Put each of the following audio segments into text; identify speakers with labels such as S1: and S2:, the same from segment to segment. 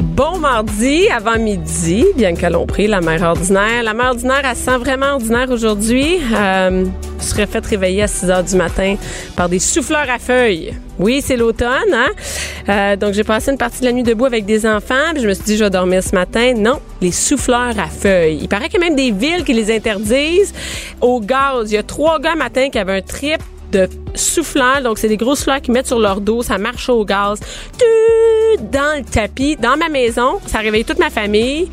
S1: Bon mardi, avant midi, bien que l'on prie, la mère ordinaire. La mère ordinaire, elle sent vraiment ordinaire aujourd'hui. Euh, je serais fait réveiller à 6 heures du matin par des souffleurs à feuilles. Oui, c'est l'automne, hein? Euh, donc, j'ai passé une partie de la nuit debout avec des enfants, puis je me suis dit, je vais dormir ce matin. Non, les souffleurs à feuilles. Il paraît qu'il y a même des villes qui les interdisent au gaz. Il y a trois gars matin qui avaient un trip de souffleurs. Donc, c'est des grosses fleurs qui mettent sur leur dos. Ça marche au gaz. Dans le tapis, dans ma maison. Ça réveille toute ma famille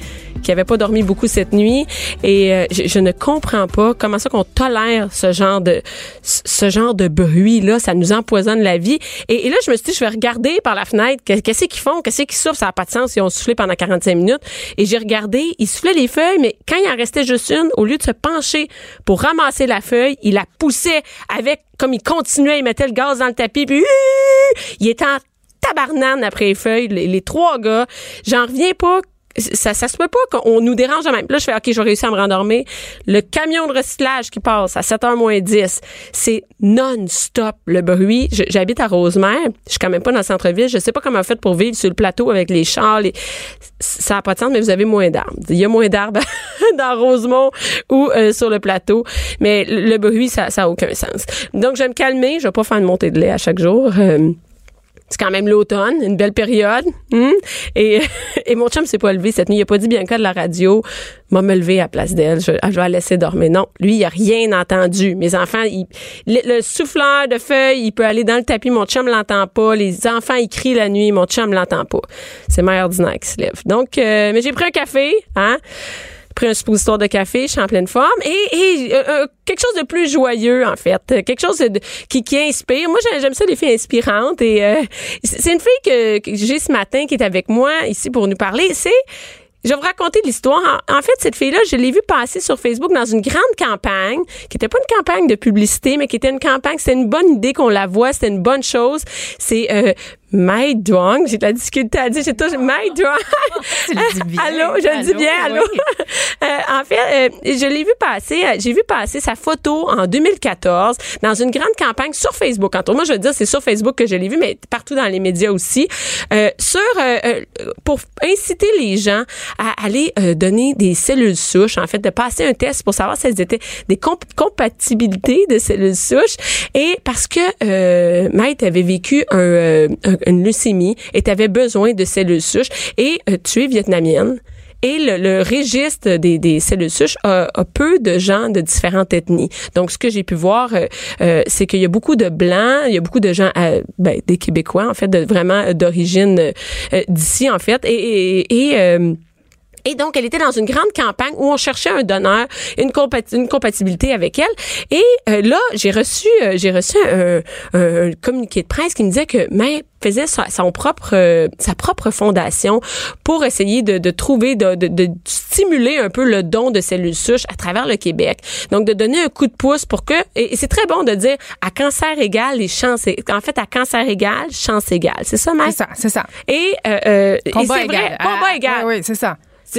S1: qui avait pas dormi beaucoup cette nuit et euh, je, ne comprends pas comment ça qu'on tolère ce genre de ce genre de bruit là, ça nous empoisonne la vie. Et, là je me suis dit je vais regarder par la fenêtre qu'est-ce qu'ils font, qu'est-ce qu'ils souffrent, ça n'a pas de sens, ils ont soufflé pendant 45 minutes et j'ai regardé, ils soufflaient les feuilles mais quand il en restait juste une, au lieu de se pencher pour ramasser la feuille, il la poussait avec comme il continuait, il mettait le gaz dans le tapis puis il était en tabarnane après les feuilles, les, les trois gars. J'en reviens pas ça, ça se peut pas qu'on nous dérange même. Là, je fais, OK, je vais réussir à me rendormir. Le camion de recyclage qui passe à 7h moins 10, c'est non-stop le bruit. J'habite à Rosemère. Je suis quand même pas dans le centre-ville. Je sais pas comment on fait pour vivre sur le plateau avec les chars. Ça n'a pas de sens, mais vous avez moins d'arbres. Il y a moins d'arbres dans Rosemont ou euh, sur le plateau. Mais le bruit, ça n'a aucun sens. Donc, je vais me calmer. Je vais pas faire une montée de lait à chaque jour. Euh, c'est quand même l'automne, une belle période. Hmm? Et, et mon chum s'est pas levé cette nuit. Il a pas dit bien de la radio m'a me lever à place d'elle. Je, vais la laisser dormir. Non, lui, il a rien entendu. Mes enfants, il, le, souffleur de feuilles, il peut aller dans le tapis. Mon chum l'entend pas. Les enfants, ils crient la nuit. Mon chum l'entend pas. C'est mère ordinaire qui se lève. Donc, euh, mais j'ai pris un café, hein? Pris un suppositoire de café, je suis en pleine forme. Et, euh, euh, quelque chose de plus joyeux, en fait. Quelque chose de, qui, qui inspire. Moi, j'aime ça, les filles inspirantes. Et euh, c'est une fille que, que j'ai ce matin qui est avec moi ici pour nous parler. C'est je vais vous raconter l'histoire. En, fait, cette fille-là, je l'ai vue passer sur Facebook dans une grande campagne, qui n'était pas une campagne de publicité, mais qui était une campagne, c'était une bonne idée qu'on la voit, c'était une bonne chose. C'est euh, Mai Duong, j'ai de la difficulté à dire, j'ai toujours Mai Duong.
S2: tu le dis bien.
S1: allô, je le dis bien, allô. euh, en fait, euh, je l'ai vu passer, euh, j'ai vu passer sa photo en 2014 dans une grande campagne sur Facebook. Entre moi, je veux dire, c'est sur Facebook que je l'ai vu, mais partout dans les médias aussi, euh, sur euh, pour inciter les gens à aller donner des cellules souches, en fait, de passer un test pour savoir si elles étaient des compatibilités de cellules souches. Et parce que euh, Maït avait vécu un, un une leucémie et tu avais besoin de cellules souches et euh, tu es vietnamienne. Et le, registre des, des, cellules souches a, peu de gens de différentes ethnies. Donc, ce que j'ai pu voir, euh, euh, c'est qu'il y a beaucoup de blancs, il y a beaucoup de gens, ben, des Québécois, en fait, de, vraiment d'origine d'ici, en fait. Et, et, et et donc, elle était dans une grande campagne où on cherchait un donneur, une, une compatibilité avec elle. Et euh, là, j'ai reçu, euh, j'ai reçu un, un, communiqué de presse qui me disait que mais faisait sa, son propre, euh, sa propre fondation pour essayer de, de trouver, de, de, de, stimuler un peu le don de cellules souches à travers le Québec. Donc, de donner un coup de pouce pour que, et, c'est très bon de dire à cancer égal, les chances, en fait, à cancer égal, chance égale. C'est ça, Mike?
S2: C'est ça, c'est ça.
S1: Et, euh,
S2: combat
S1: et
S2: égal.
S1: Vrai, combat égal.
S2: Oui, oui c'est ça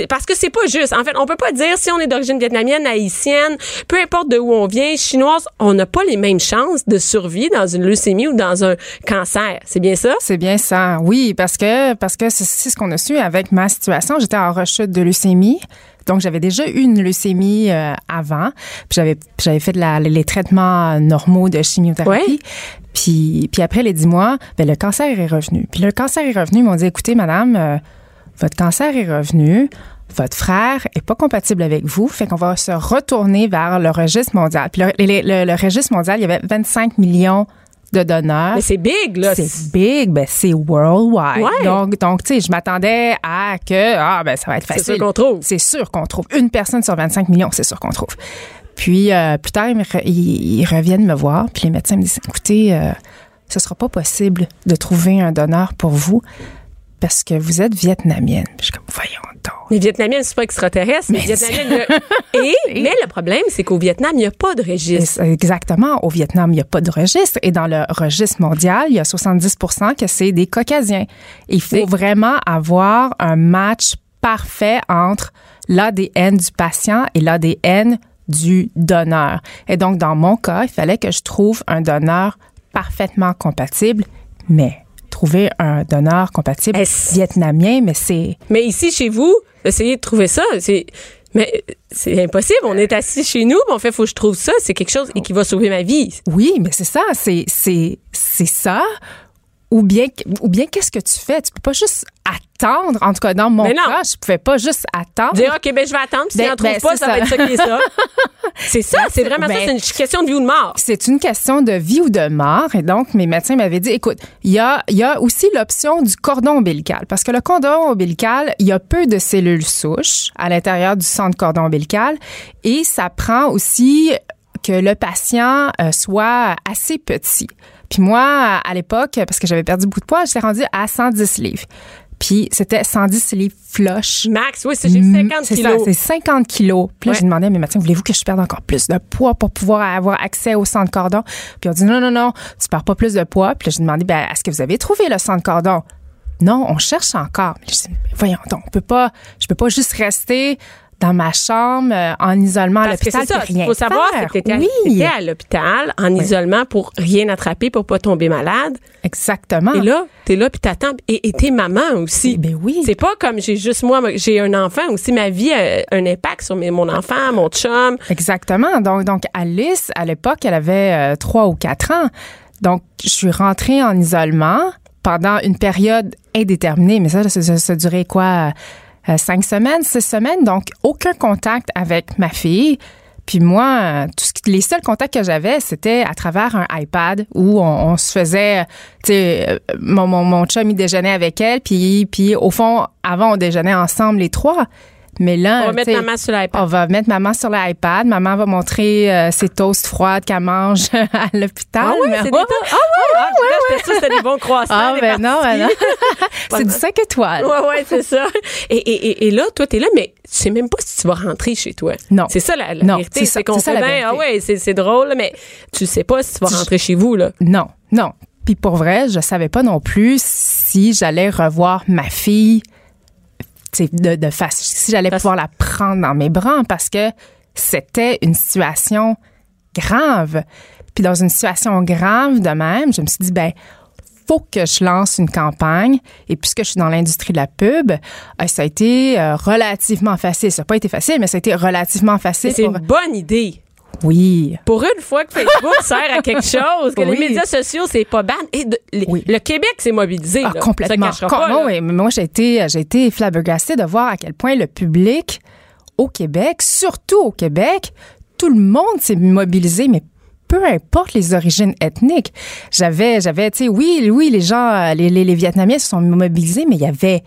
S1: parce que c'est pas juste. En fait, on peut pas dire si on est d'origine vietnamienne, haïtienne, peu importe de où on vient, chinoise, on n'a pas les mêmes chances de survie dans une leucémie ou dans un cancer. C'est bien ça?
S2: C'est bien ça. Oui, parce que parce que c'est ce qu'on a su avec ma situation. J'étais en rechute de leucémie. Donc, j'avais déjà eu une leucémie euh, avant. Puis j'avais, j'avais fait de la, les traitements normaux de chimiothérapie. Puis, puis après les dix mois, ben, le cancer est revenu. Puis le cancer est revenu. Ils m'ont dit, écoutez, madame, euh, votre cancer est revenu, votre frère est pas compatible avec vous, fait qu'on va se retourner vers le registre mondial. Puis le, registre mondial, il y avait 25 millions de donneurs.
S1: Mais c'est big, là.
S2: C'est big, ben c'est worldwide.
S1: Ouais.
S2: Donc, donc tu sais, je m'attendais à que, ah, ben ça va être
S1: C'est
S2: facile.
S1: sûr qu'on trouve.
S2: C'est sûr qu'on trouve. Une personne sur 25 millions, c'est sûr qu'on trouve. Puis, euh, plus tard, ils reviennent me voir, puis les médecins me disent, écoutez, euh, ce sera pas possible de trouver un donneur pour vous parce que vous êtes vietnamienne. Puis je suis comme, voyons donc.
S1: Les Vietnamiens, c'est pas extraterrestre.
S2: Mais
S1: Vietnamiens, il y a- et, mais le problème, c'est qu'au Vietnam, il n'y a pas de registre.
S2: Exactement. Au Vietnam, il n'y a pas de registre. Et dans le registre mondial, il y a 70% que c'est des Caucasiens. Il faut
S1: Mais-
S2: vraiment avoir un match parfait entre l'ADN du patient et l'ADN du donneur. Et donc, dans mon cas, il fallait que je trouve un donneur parfaitement compatible, mais trouver un donneur compatible vietnamien, mais c'est...
S1: Mais ici, chez vous, essayez de trouver ça. C'est, mais c'est impossible. On est assis chez nous, on fait, faut que je trouve ça. C'est quelque chose qui va sauver ma vie.
S2: Oui, mais c'est ça, c'est c'est c'est ça. Ou bien ou bien qu'est-ce que tu fais? Tu peux pas juste attendre. En tout cas, dans mon cas, je pouvais pas juste attendre.
S1: Dire, OK, ben, je vais attendre. S'il
S2: Ben-
S1: en trouve
S2: ben,
S1: pas, ça,
S2: ça.
S1: va être ça qui est ça. c'est ça, c'est vraiment ça.
S2: Ben-
S1: C'est une question de vie ou de mort.
S2: C'est une question de vie ou de mort. Et donc, mes médecins m'avaient dit, écoute, il y a, il y a aussi l'option du cordon ombilical. Parce que le cordon ombilical, il y a peu de cellules souches à l'intérieur du centre cordon ombilical. Et ça prend aussi que le patient euh, soit assez petit. Puis moi, à l'époque, parce que j'avais perdu beaucoup de poids, j'étais rendue à 110 livres. Puis c'était 110 livres flush.
S1: Max, oui, c'est j'ai
S2: Mm,
S1: 50
S2: c'est
S1: kilos.
S2: ça, c'est 50 kilos. Puis là,
S1: Ouais.
S2: j'ai demandé à mes médecins, voulez-vous que je perde encore plus de poids pour pouvoir avoir accès au centre cordon? Puis on dit, non, non, non, tu perds pas plus de poids. Puis là, j'ai demandé, ben, est-ce que vous avez trouvé le centre cordon? Non, on cherche encore. Puis je dis, voyons donc, on peut pas, je peux pas juste rester dans ma chambre euh, en isolement à
S1: Parce que
S2: l'hôpital
S1: c'est ça.
S2: rien
S1: faut savoir que tu étais,
S2: oui,
S1: à l'hôpital en isolement pour rien attraper, pour pas tomber malade.
S2: exactement.
S1: Et là, t'es là puis t'attends. Et t'es maman aussi.
S2: Ah. Ben oui.
S1: C'est pas comme j'ai juste moi, j'ai un enfant aussi. Ma vie a un impact sur mes- mon enfant, mon chum.
S2: Exactement. Donc, donc Alice, à l'époque, elle avait euh, trois ou quatre ans. Donc, je suis rentrée en isolement pendant une période indéterminée. Mais ça, ça, ça, ça durait quoi? Euh, cinq semaines, six semaines. Donc, aucun contact avec ma fille. Puis moi, tout les seuls contacts que j'avais, c'était à travers un iPad où on, on se faisait, tu sais, euh, mon, mon, mon chum, il déjeunait avec elle, puis, puis au fond, avant, on déjeunait ensemble les trois. Mais là,
S1: On va mettre maman sur l'iPad.
S2: on va mettre maman sur l'iPad. Maman va montrer euh, ses toasts froides qu'elle mange à l'hôpital.
S1: Ah oui, c'est des. Ah j'étais sûre que c'était des bons croissants.
S2: Ah, ben non, ben non. c'est du 5 étoiles.
S1: Ouais, ouais, c'est ça. Et, et, et, là, toi, t'es là, mais tu sais même pas si tu vas rentrer chez toi.
S2: Non.
S1: C'est ça la, la
S2: Non,
S1: vérité.
S2: c'est
S1: qu'on fait bien, ah ouais, c'est, drôle, mais tu sais pas si tu vas rentrer chez vous, là.
S2: Non, non. Puis pour vrai, je savais pas non plus si j'allais revoir ma fille de, de face, si j'allais pouvoir la prendre dans mes bras parce que c'était une situation grave. Puis dans une situation grave de même, je me suis dit, ben, faut que je lance une campagne. Et puisque je suis dans l'industrie de la pub, euh, ça a été euh, relativement facile. Ça n'a pas été facile, mais ça a été relativement facile.
S1: C'est
S2: pour-
S1: une bonne idée.
S2: Oui.
S1: Pour une fois que Facebook sert à quelque chose, que les médias sociaux, c'est pas ban. Et de- les-
S2: Oui.
S1: le Québec s'est mobilisé.
S2: Ah,
S1: là.
S2: complètement.
S1: Ça pas, là.
S2: oui, moi, j'ai été, j'ai été flabbergastée de voir à quel point le public au Québec, surtout au Québec, tout le monde s'est mobilisé, mais peu importe les origines ethniques. J'avais, j'avais, tu sais, oui, oui, les gens, les, les, les Vietnamiens se sont mobilisés, mais il y avait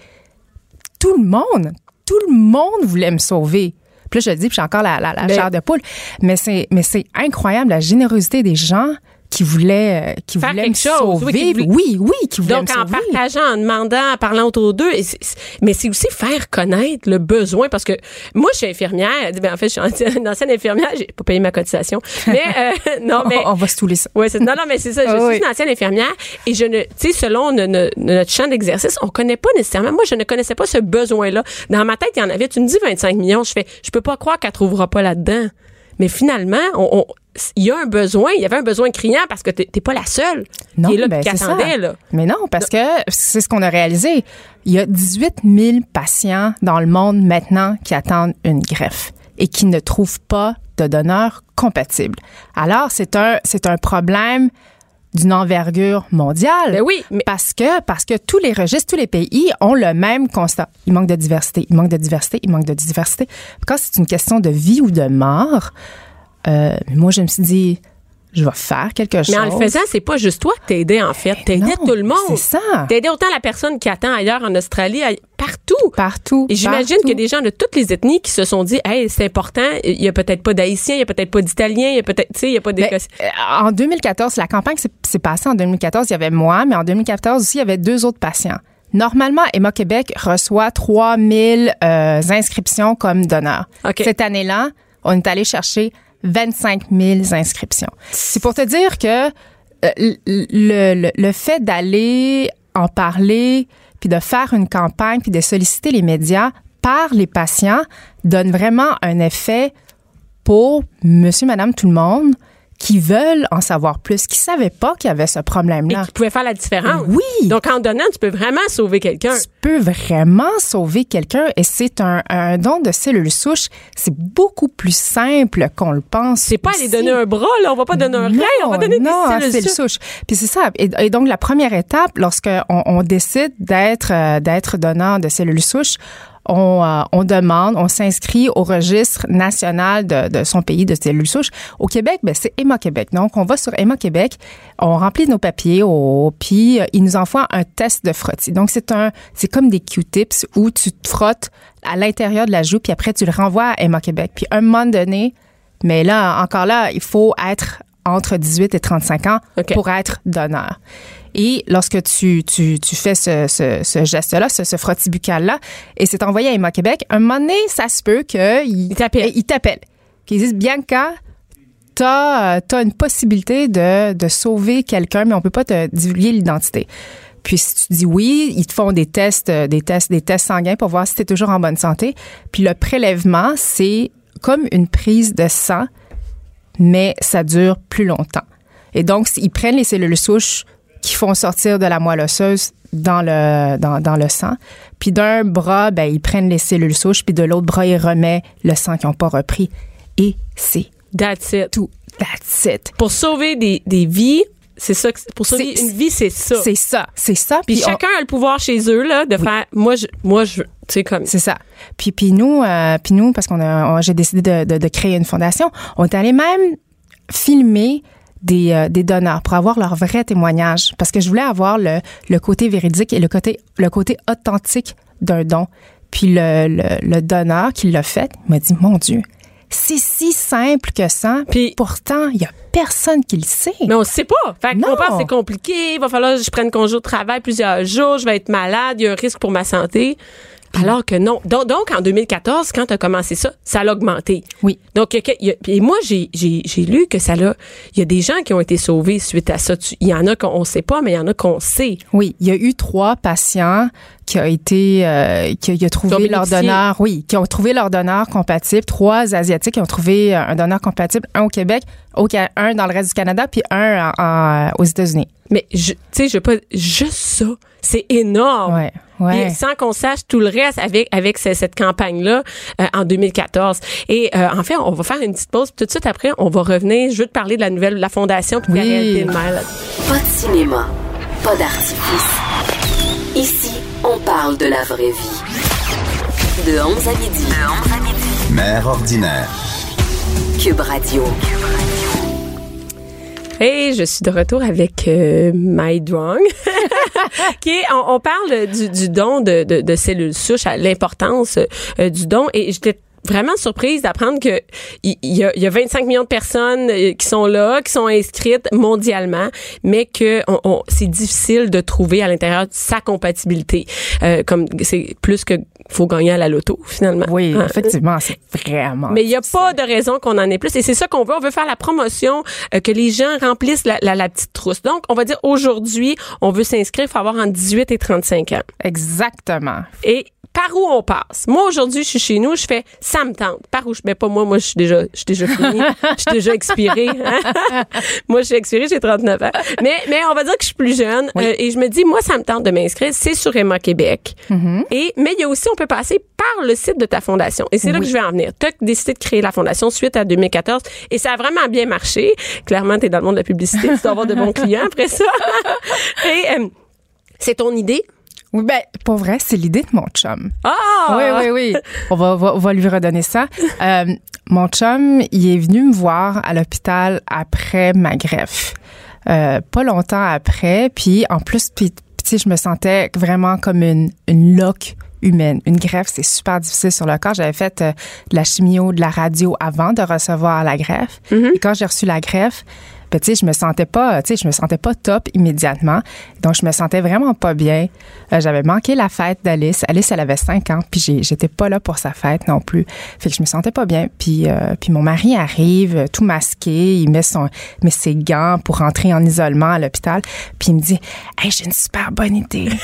S2: tout le monde, tout le monde voulait me sauver. Puis là, je le dis, puis j'ai encore la, la, la
S1: Mais-
S2: chair de poule. Mais c'est, mais c'est incroyable la générosité des gens qui voulaient, euh, qui
S1: Faire quelque
S2: me
S1: chose, oui,
S2: sauver. Oui, oui, qui voulaient
S1: Donc,
S2: me
S1: en
S2: sauver.
S1: partageant, en demandant, en parlant autour d'eux. Mais c'est aussi faire connaître le besoin. Parce que moi, je suis infirmière. Ben, en fait, je suis une ancienne infirmière. J'ai pas payé ma cotisation. Mais, euh, non, mais.
S2: on, on va se touler ça.
S1: Ouais, non, non, mais c'est ça. Je
S2: Ah
S1: suis
S2: oui.
S1: une ancienne infirmière et je ne, tu sais, selon no- no- notre champ d'exercice, on connaît pas nécessairement. Moi, je ne connaissais pas ce besoin-là. Dans ma tête, il y en avait. Tu me dis 25 millions. Je fais, je peux pas croire qu'elle trouvera pas là-dedans. Mais finalement, on, on- il y a un besoin. Il y avait un besoin criant parce que t'es, pas la seule
S2: Non,
S1: qui est là
S2: ben,
S1: qui attendait, là.
S2: Mais non, parce que c'est ce qu'on a réalisé. Il y a 18 000 patients dans le monde maintenant qui attendent une greffe et qui ne trouvent pas de donneur compatible. Alors, c'est un, c'est un problème d'une envergure mondiale.
S1: Ben oui, mais-
S2: parce que parce que tous les registres, tous les pays ont le même constat. Il manque de diversité, il manque de diversité, il manque de diversité. Quand c'est une question de vie ou de mort, euh, moi je me suis dit je vais faire quelque chose.
S1: Mais en le faisant, c'est pas juste toi que t'aidais, en fait. T'aidais tout le monde.
S2: c'est ça.
S1: T'aidais autant la personne qui attend ailleurs en Australie, partout.
S2: Partout.
S1: Et j'imagine a des gens de toutes les ethnies qui se sont dit, hey, c'est important, il y a peut-être pas d'Haïtiens, il y a peut-être pas d'Italiens, il y a peut-être, tu sais, il y a pas
S2: Ben,
S1: d'Écossais.
S2: euh, en 2014, la campagne s'est passée en 2014. Il y avait moi, mais en 2014 aussi, il y avait deux autres patients. Normalement, Emma Québec reçoit 3000 euh, inscriptions comme donneur.
S1: OK.
S2: Cette année-là, on est allé chercher 25 000 inscriptions. C'est pour te dire que euh, le, le, le fait d'aller en parler, puis de faire une campagne, puis de solliciter les médias par les patients donne vraiment un effet pour monsieur, madame, tout le monde qui veulent en savoir plus, qui savaient pas qu'il y avait ce
S1: Et
S2: problème-là.
S1: qui pouvait faire la différence.
S2: Oui.
S1: Donc, en donnant, tu peux vraiment sauver quelqu'un.
S2: Tu peux vraiment sauver quelqu'un et c'est un, un don de cellules souches. C'est beaucoup plus simple qu'on le pense.
S1: C'est pas aller donner un bras, là. On va pas donner un rein, on va donner
S2: non,
S1: des cellules
S2: cellules
S1: souches.
S2: Puis c'est ça. Et, et donc la première étape, lorsqu'on on décide d'être euh, d'être donneur de cellules souches, on, euh, on demande, on s'inscrit au registre national de, de son pays de cellules souches. Au Québec, ben, c'est Emma Québec. Donc, on va sur Emma Québec, on remplit nos papiers, puis euh, ils nous envoient un test de frottis. Donc, c'est un, c'est comme des Q-tips où tu te frottes à l'intérieur de la joue, puis après, tu le renvoies à Emma Québec. Puis, un moment donné, mais là, encore là, il faut être entre 18 et 35 ans pour être donneur. Et lorsque tu, tu, tu fais ce, ce, ce geste-là, ce, ce frottis buccal-là, et c'est envoyé à Emma Québec, un moment donné, ça se peut qu'il
S1: Il t'appelle.
S2: il t'appelle. Qu'ils disent, Bianca, t'as as une possibilité de, de sauver quelqu'un, mais on peut pas te divulguer l'identité. Puis si tu dis oui, ils te font des tests, euh, des tests, des tests sanguins pour voir si tu es toujours en bonne santé. Puis le prélèvement, c'est comme une prise de sang, mais ça dure plus longtemps. Et donc, ils prennent les cellules souches qui font sortir de la moelle osseuse dans le, dans, dans le sang. Puis d'un bras, ben, ils prennent les cellules souches, puis de l'autre bras, ils remettent le sang qu'ils n'ont pas repris. Et c'est
S1: That's it.
S2: tout. That's it.
S1: Pour sauver des, des vies, c'est ça. Pour sauver une vie, c'est ça.
S2: C'est ça. C'est ça.
S1: Puis chacun a le pouvoir chez eux, là, de faire, moi, je, moi, je, tu sais, comme,
S2: C'est ça. Puis, puis nous, euh, puis nous, parce qu'on a, j'ai décidé de, de, de créer une fondation, on est allé même filmer des, euh, des donneurs pour avoir leur vrai témoignage. Parce que je voulais avoir le, le côté véridique et le côté, le côté authentique d'un don. Puis le, le, le donneur qui l'a fait m'a dit, mon Dieu, c'est si simple que ça.
S1: Puis-
S2: pourtant, il y a personne qui le sait.
S1: mais on ne sait pas. Fait
S2: Non.
S1: qu'on pense que c'est compliqué, il va falloir que je prenne congé de travail plusieurs jours, je vais être malade, il y a un risque pour ma santé. Alors que non. Donc, donc, en 2014, quand tu as commencé ça, ça a augmenté.
S2: Oui.
S1: Donc, y a y a- et moi, j'ai, j'ai, j'ai lu que ça l'a. Il y a des gens qui ont été sauvés suite à ça. Il y en a qu'on ne sait pas, mais il y en a qu'on sait.
S2: Oui, il y a eu trois patients qui ont été, euh, qui, qui ont trouvé leur donneur, oui, qui ont trouvé leur donneur compatible. Trois asiatiques qui ont trouvé euh, un donneur compatible, un au Québec, un dans le reste du Canada, puis un en- en- aux États-Unis.
S1: Mais, tu sais, je veux pas. Juste ça, c'est énorme.
S2: Ouais, ouais.
S1: Puis sans qu'on sache tout le reste avec avec ce- cette campagne là en 2014. Et euh, en fait, on va faire une petite pause. Puis Tout de suite après, on va revenir. Je veux te parler de la nouvelle, de la fondation puis de la
S2: Oui.
S1: réalité de.
S3: Pas de cinéma, pas d'artifice. Ici, on parle de la vraie vie. De 11 à midi. De 11 à midi.
S4: Mère ordinaire.
S3: Cube Radio.
S1: Et je suis de retour avec euh, My Drong. qui est, on, on parle du, du don de, de, de cellules souches, à l'importance euh, du don. Et j'étais vraiment surprise d'apprendre que il y, a, il y a 25 millions de personnes euh, qui sont là, qui sont inscrites mondialement, mais que on, on- c'est difficile de trouver à l'intérieur sa compatibilité. Euh, comme c'est plus que faut gagner à la loto finalement.
S2: Oui,
S1: Hein?
S2: effectivement, c'est vraiment.
S1: Mais il n'y a pas de raison qu'on en ait plus. Et c'est ça qu'on veut. On veut faire la promotion, euh, que les gens remplissent la, la, la petite trousse. Donc, on va dire aujourd'hui, on veut s'inscrire. Faut avoir entre 18 et 35 ans.
S2: Exactement.
S1: Et par où on passe? Moi, aujourd'hui, je suis chez nous, je fais ça me tente. Par où je mets pas moi, moi, je suis déjà, je suis déjà fini. Je suis déjà expirée. hein. moi, je suis expirée, j'ai 39 ans. Mais, mais on va dire que je suis plus jeune.
S2: Oui.
S1: euh, et je me dis, moi, ça me tente de m'inscrire. C'est sur Emma Québec. Et, mais il y a aussi, on peut passer par le site de ta fondation. Et c'est là que je vais en venir. Tu as décidé de créer la fondation suite à 2014 et ça a vraiment bien marché. Clairement, tu es dans le monde de la publicité, tu dois avoir de bons clients après ça. et euh, c'est ton idée?
S2: Oui, ben, pour vrai, c'est l'idée de mon chum.
S1: Ah!
S2: Oui, oui, oui. On va, on va, on va lui redonner ça. Euh, mon chum, il est venu me voir à l'hôpital après ma greffe. Euh, pas longtemps après, puis en plus, puis, je me sentais vraiment comme une, une loque humaine. Une greffe, c'est super difficile sur le corps. J'avais fait euh, de la chimio, de la radio avant de recevoir la greffe. Et quand j'ai reçu la greffe, tu sais, je me sentais pas, tu sais, je me sentais pas top immédiatement. Donc, je me sentais vraiment pas bien. Euh, J'avais manqué la fête d'Alice. Alice, elle avait 5 ans, puis j'étais pas là pour sa fête non plus. Fait que je me sentais pas bien. Puis, euh, puis mon mari arrive, euh, tout masqué, il met son, met ses gants pour rentrer en isolement à l'hôpital. Puis il me dit, hey, j'ai une super bonne idée.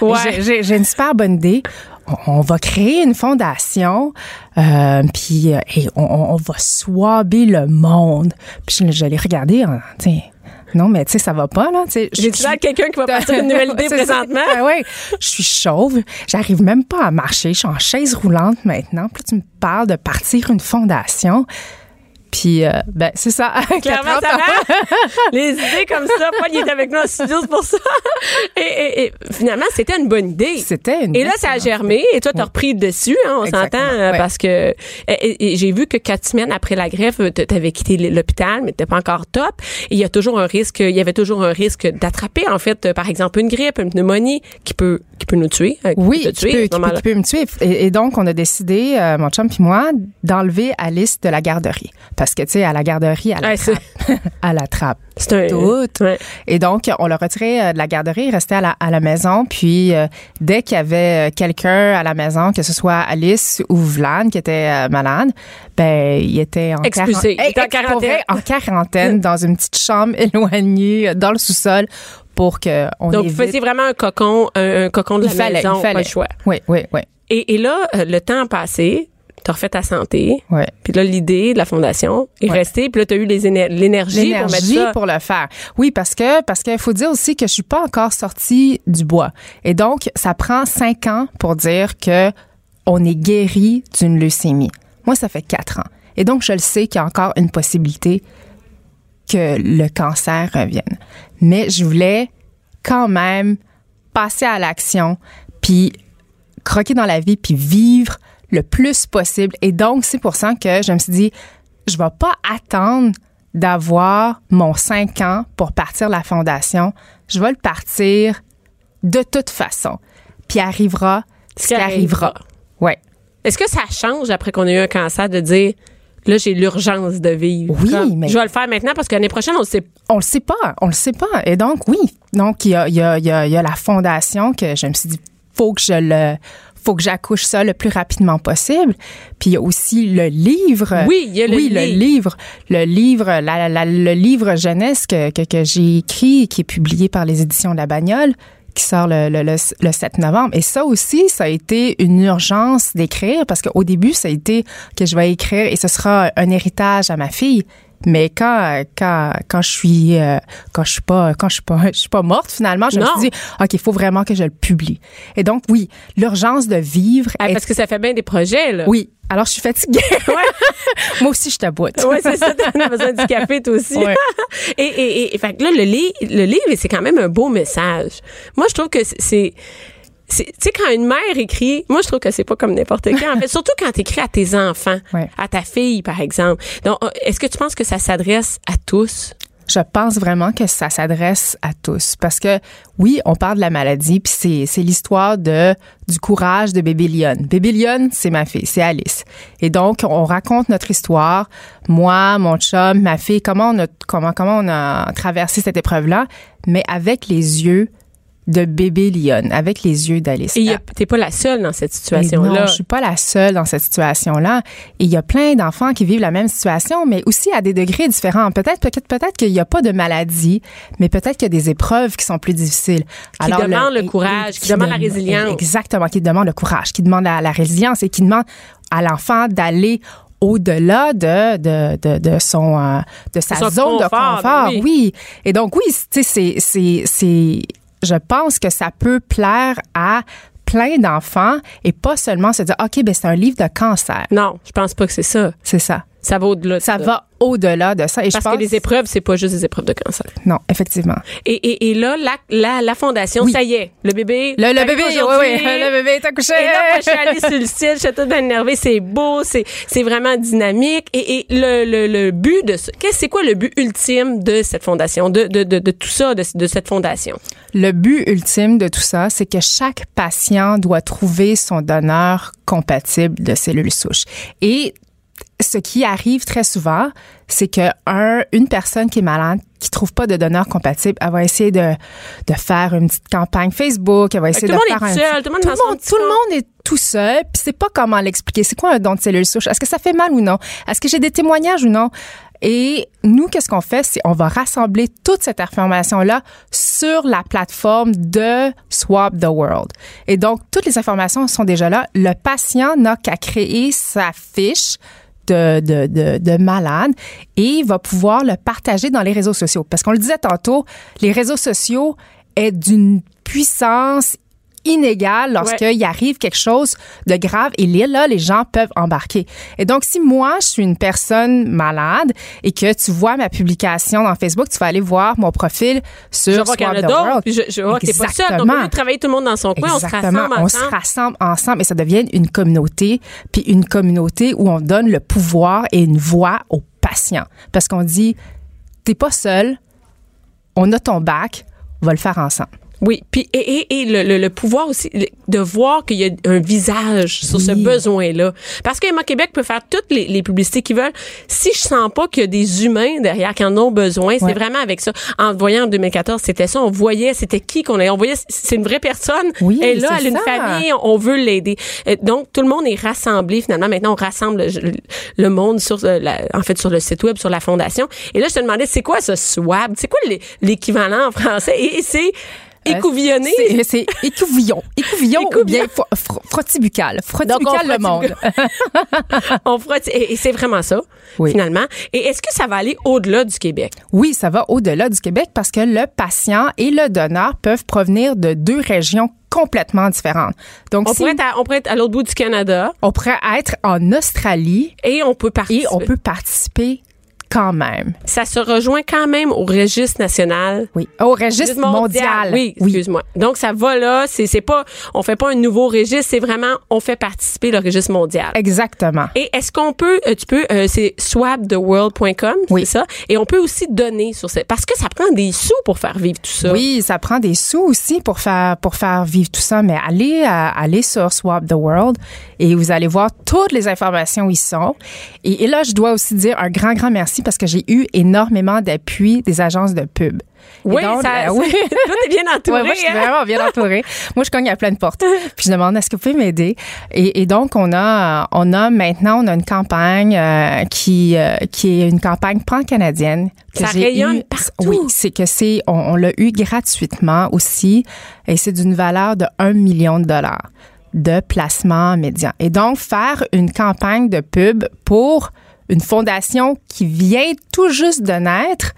S1: Ouais.
S2: J'ai une super bonne idée. On, va créer une fondation, euh, puis euh, et on, on- va swaber le monde. Puis je, je l'ai regardé, en, tu sais, non mais tu sais ça va pas là. je-
S1: l'air de quelqu'un qui va partir une nouvelle idée présentement?
S2: Ah ouais, je suis chauve, j'arrive même pas à marcher, je suis en chaise roulante maintenant. Puis là, tu me parles de partir une fondation. Puis euh, ben c'est ça.
S1: Clairement, ça. Les idées comme ça, Paul, il est avec nous en studio, pour ça. Et, et- et finalement, c'était une bonne idée.
S2: C'était une
S1: Et là, ça a germé et toi, t'as repris le dessus, hein, on s'entend, euh,
S2: ouais.
S1: parce que et- et- et j'ai vu que quatre semaines après la greffe, euh, t'avais quitté l'hôpital, mais t'étais pas encore top. Et il y a toujours un risque, il y avait toujours un risque d'attraper, en fait, euh, par exemple, une grippe, une pneumonie qui peut, qui peut nous tuer. qui
S2: Oui,
S1: peut
S2: qui
S1: tuer,
S2: peut, qui peut-
S1: normalement.
S2: qui peut me tuer. Et, et donc, on a décidé, euh, mon chum puis moi, d'enlever Alice de la garderie. Parce que, tu sais, à la garderie, elle
S1: Ouais,
S2: attrape. elle attrape.
S1: C'est un. Ouais.
S2: Et donc, on l'a retiré euh, de la garderie, il restait à la, à la maison. Puis, euh, dès qu'il y avait euh, quelqu'un à la maison, que ce soit Alice ou Vlan qui était euh, malade, ben, il était en
S1: Expulsé. Il était en quarantaine.
S2: en quarantaine, dans une petite chambre éloignée, dans le sous-sol, pour que on
S1: Donc, vous
S2: évite.
S1: faisiez vraiment un cocon, un, un cocon de la
S2: il fallait,
S1: maison,
S2: il fallait.
S1: pas le choix.
S2: Oui, oui, oui.
S1: Et, et là, le temps a passé, t'as refait ta santé, puis là, l'idée de la fondation est
S2: Ouais.
S1: restée, puis là, t'as eu les éner- l'énergie pour mettre ça.
S2: pour le faire. Oui, parce que parce qu'il faut dire aussi que je suis pas encore sortie du bois. Et donc, ça prend cinq ans pour dire que on est guéri d'une leucémie. Moi, ça fait quatre ans. Et donc, je le sais qu'il y a encore une possibilité que le cancer revienne. Mais je voulais quand même passer à l'action, puis croquer dans la vie, puis vivre le plus possible. Et donc, c'est pour ça que je me suis dit, je vais pas attendre d'avoir mon 5 ans pour partir la fondation. Je vais le partir de toute façon. Puis arrivera ce qui arrivera. Ouais.
S1: Est-ce que ça change après qu'on ait eu un cancer de dire, là, j'ai l'urgence de vivre?
S2: Oui,
S1: Comme,
S2: mais-
S1: Je vais le faire maintenant parce que l'année prochaine, on sait
S2: On le sait pas, on le sait pas. Et donc, oui. Donc, il y a, il y, a, il y, a, il y a la fondation que je me suis dit, faut que je le, faut que j'accouche ça le plus rapidement possible. Puis il y a aussi le livre.
S1: Oui, il y a le
S2: oui, le
S1: livre.
S2: livre. Le livre, la, la- le livre jeunesse que, que, que j'ai écrit, qui est publié par les éditions de la Bagnole, qui sort le, le, le, le 7 novembre. Et ça aussi, ça a été une urgence d'écrire parce qu'au début, ça a été que je vais écrire et ce sera un héritage à ma fille. Mais quand quand quand je suis euh, quand je suis pas quand je suis pas je suis pas morte finalement, je
S1: Non.
S2: me suis dit OK, il faut vraiment que je le publie. Et donc oui, l'urgence de vivre
S1: Ah,
S2: est-
S1: parce que ça fait bien des projets, là.
S2: oui. Alors je suis fatiguée. Moi aussi je t'aboute.
S1: Oui, c'est ça. T'en as besoin du café, toi aussi.
S2: Ouais.
S1: et, et, et, fait que là, le, li- le livre, c'est quand même un beau message. Moi, je trouve que c'est- Tu sais, quand une mère écrit, moi, je trouve que c'est pas comme n'importe qui. En fait, surtout quand tu écris à tes enfants,
S2: Ouais.
S1: à ta fille, par exemple. Donc, euh, est-ce que tu penses que ça s'adresse à tous?
S2: Je pense vraiment que ça s'adresse à tous parce que oui, on parle de la maladie puis c'est c'est l'histoire de du courage de bébé Lionne. Bébé Lionne, c'est ma fille, c'est Alice. Et donc on raconte notre histoire, moi, mon chum, ma fille, comment on a comment comment on a traversé cette épreuve-là, mais avec les yeux de bébé Lionne, avec les yeux d'Alice.
S1: Et t'es pas la seule dans cette
S2: Et
S1: situation-là.
S2: Non, je suis pas la seule dans cette situation-là. Et il y a plein d'enfants qui vivent la même situation, mais aussi à des degrés différents. Peut-être, peut-être, peut-être qu'il n'y a pas de maladie, mais peut-être qu'il y a des épreuves qui sont plus difficiles.
S1: Qui demandent le courage, qui demandent la résilience.
S2: Exactement, qui demandent le courage, qui demandent la, la résilience et qui demandent à l'enfant d'aller au-delà de, de, de, de son euh, de sa
S1: son
S2: zone
S1: confort,
S2: de confort.
S1: oui.
S2: Oui. Et donc oui, tu sais c'est c'est c'est je pense que ça peut plaire à plein d'enfants et pas seulement se dire OK ben c'est un livre de cancer.
S1: Non, je pense pas que c'est ça.
S2: C'est ça.
S1: Ça va au-delà. de
S2: Ça va au-delà de ça. Et
S1: Parce
S2: je pense
S1: que les épreuves, c'est pas juste des épreuves de cancer.
S2: Non, effectivement.
S1: Et, et, et là, la, la, la fondation,
S2: Oui.
S1: ça y est, le bébé.
S2: Le, bébé, oui, oui, le bébé est accouché.
S1: Et là, moi, je suis allée sur le site, j'étais toute bien énervée. C'est beau, c'est, c'est vraiment dynamique. Et, et le, le, le but de ce, qu'est-ce, c'est quoi le but ultime de cette fondation, de, de, de, de tout ça, de, de cette fondation?
S2: Le but ultime de tout ça, c'est que chaque patient doit trouver son donneur compatible de cellules souches. Et ce qui arrive très souvent, c'est que un, une personne qui est malade, qui trouve pas de donneur compatible, elle va essayer de, de faire une petite campagne Facebook, elle va essayer
S1: tout le
S2: de
S1: monde
S2: faire
S1: est
S2: un
S1: seul, tout
S2: tout
S1: dans
S2: le monde, tout le monde est tout seul, puis c'est pas comment l'expliquer. C'est quoi un don de cellules souches Est-ce que ça fait mal ou non? Est-ce que j'ai des témoignages ou non? Et nous, qu'est-ce qu'on fait? C'est on va rassembler toute cette information là sur la plateforme de Swap the World. Et donc toutes les informations sont déjà là. Le patient n'a qu'à créer sa fiche de, de, de, de malade et va pouvoir le partager dans les réseaux sociaux. Parce qu'on le disait tantôt, les réseaux sociaux est d'une puissance inégale lorsqu'il arrive quelque chose de grave et là, les gens peuvent embarquer. Et donc, si moi, je suis une personne malade et que tu vois ma publication dans Facebook, tu vas aller voir mon profil sur
S1: Je vois qu'il y en a
S2: Swap the
S1: d'autres,
S2: World.
S1: puis je, je vois que t'es pas seul. Donc, de travailler tout le monde dans son coin, on se rassemble
S2: On se
S1: ensemble.
S2: rassemble ensemble et ça devient une communauté, puis une communauté où on donne le pouvoir et une voix aux patients. Parce qu'on dit, t'es pas seul, on a ton bac, on va le faire ensemble.
S1: Oui, puis et, et, et le, le, le pouvoir aussi de voir qu'il y a un visage sur ce besoin-là. Parce que Emma Québec peut faire toutes les, les publicités qu'ils veulent. Si je sens pas qu'il y a des humains derrière qui en ont besoin, c'est vraiment avec ça. En voyant en 2014, c'était ça. On voyait c'était qui qu'on a. On voyait c'est une vraie personne.
S2: Oui,
S1: Elle est là, elle a une famille, on veut l'aider. Euh, Donc tout le monde est rassemblé finalement. Maintenant, on rassemble le, le monde sur euh, la- en fait sur le site web, sur la fondation. Et là, je te demandais, c'est quoi ce swab? C'est quoi l'é- l'équivalent en français? Et c'est écouvillonné.
S2: C'est- C'est écouvillon. Écouvillon ou bien frottibucal. Frottibucal le monde.
S1: on frotte et, et c'est vraiment ça
S2: Oui.
S1: finalement. Et est-ce que ça va aller au-delà du Québec?
S2: Oui, ça va au-delà du Québec parce que le patient et le donneur peuvent provenir de deux régions complètement différentes. Donc,
S1: On
S2: si
S1: pourrait être à, on pourrait être à l'autre bout du Canada
S2: on pourrait être en Australie
S1: et on peut participer.
S2: et on peut participer quand même.
S1: Ça se rejoint quand même au registre national.
S2: Oui. Au registre mondial.
S1: Oui, excuse-moi. Donc ça va là, c'est c'est pas on fait pas un nouveau registre, c'est vraiment on fait participer le registre mondial.
S2: Exactement.
S1: Et est-ce qu'on peut, euh, tu peux, euh, c'est swaptheworld.com,
S2: Oui.
S1: c'est ça, et on peut aussi donner sur cette, parce que ça prend des sous pour faire vivre tout ça.
S2: Oui, ça prend des sous aussi pour faire pour faire vivre tout ça, mais allez à- allez sur Swap the World et vous allez voir toutes les informations où ils sont. Et, et là, je dois aussi dire un grand grand merci parce que j'ai eu énormément d'appui des agences de pub. Et
S1: Oui,
S2: donc,
S1: ça,
S2: euh, oui.
S1: toi t'es bien entouré.
S2: Ouais, moi, je suis
S1: hein?
S2: vraiment bien entourée. moi, je cogne à plein de portes. Puis je demande, est-ce que vous pouvez m'aider? Et, et donc, on a, on a maintenant, on a une campagne euh, qui, euh, qui est une campagne pan-canadienne.
S1: Ça rayonne
S2: eu-
S1: partout.
S2: Oui, c'est que c'est, on, on l'a eu gratuitement aussi. Et c'est d'une valeur de 1 million de dollars de placement médian. Et donc, faire une campagne de pub pour une fondation qui vient tout juste de naître,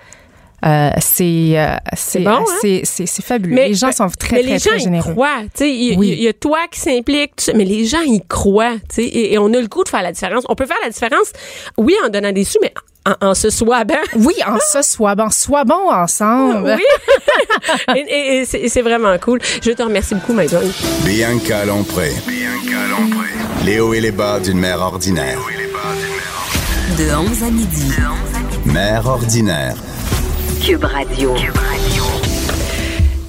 S2: euh, c'est euh, c'est
S1: bon, hein?
S2: c'est c'est fabuleux. les gens sont très
S1: mais
S2: très
S1: les gens
S2: très
S1: y
S2: généreux.
S1: croient, tu sais, il y,
S2: Oui.
S1: il y a toi qui s'implique, mais les gens y croient, tu sais, et, et on a le goût de faire la différence. On peut faire la différence, oui, en donnant des sous, mais en, en se swabant.
S2: Oui, en bon, soit bon ensemble.
S1: Oui, et, et- et c'est vraiment cool. Je te remercie beaucoup, Maïdon.
S4: Bianca Lompré. Les hauts et les bas d'une mère ordinaire.
S3: De 11 à midi.
S4: Mère ordinaire.
S3: Cube Radio.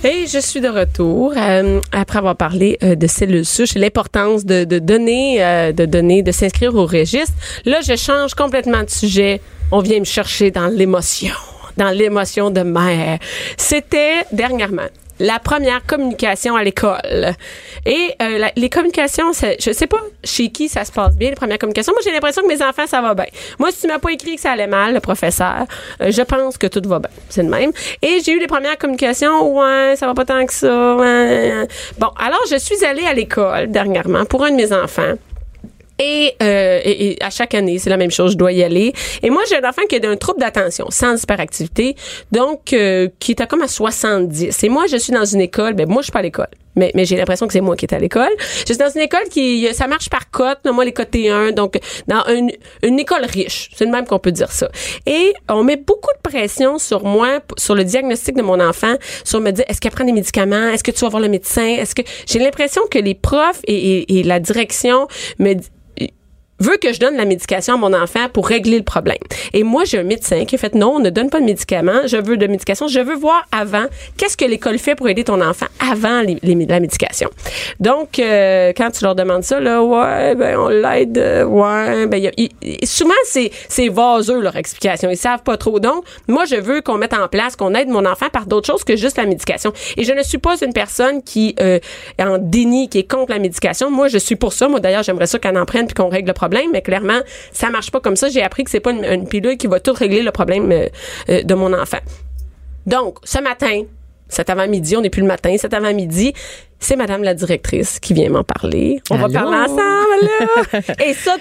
S1: Et je suis de retour euh, après avoir parlé euh, de cellules souches et l'importance de, de donner, euh, de donner, de s'inscrire au registre. Là, je change complètement de sujet. On vient me chercher dans l'émotion, dans l'émotion de mère. C'était dernièrement la première communication à l'école. Et euh, les communications, je sais pas chez qui ça se passe bien, les premières communications. Moi, j'ai l'impression que mes enfants, ça va bien. Moi, si tu m'as pas écrit que ça allait mal, le professeur, euh, je pense que tout va bien. C'est le même. Et j'ai eu les premières communications, ouais, ça va pas tant que ça. Bon, alors, je suis allée à l'école dernièrement pour un de mes enfants. Et, euh, et, et à chaque année, c'est la même chose, je dois y aller. Et moi, j'ai un enfant qui a un trouble d'attention, sans hyperactivité, donc euh, qui était comme à 70. Et moi, je suis dans une école, ben moi, je suis pas à l'école, mais, mais j'ai l'impression que c'est moi qui est à l'école. Je suis dans une école qui, ça marche par cote. Moi, les cotes T1, donc dans une, une école riche. C'est le même qu'on peut dire ça. Et on met beaucoup de pression sur moi, sur le diagnostic de mon enfant, sur me dire, est-ce qu'elle prend des médicaments? Est-ce que tu vas voir le médecin? Est-ce que j'ai l'impression que les profs et, et, et la direction me veut que je donne la médication à mon enfant pour régler le problème. Et moi, j'ai un médecin qui a fait non, on ne donne pas de médicaments, je veux de médication, je veux voir avant qu'est-ce que l'école fait pour aider ton enfant avant la médication. Donc, euh, quand tu leur demandes ça, là, ouais, ben on l'aide, euh, ouais, ben y a, souvent c'est c'est vaseux leur explication, ils savent pas trop. Donc, moi, je veux qu'on mette en place, qu'on aide mon enfant par d'autres choses que juste la médication. Et je ne suis pas une personne qui euh, en déni, qui est contre la médication. Moi, je suis pour ça. Moi, d'ailleurs, j'aimerais ça qu'elle en prenne puis qu'on règle le problème mais clairement, ça marche pas comme ça. J'ai appris que c'est pas une, pilule qui va tout régler le problème euh, euh, de mon enfant. Donc, ce matin, cet avant-midi, on n'est plus le matin, cet avant-midi, c'est Madame la directrice qui vient m'en parler. On va parler ensemble. Et ça,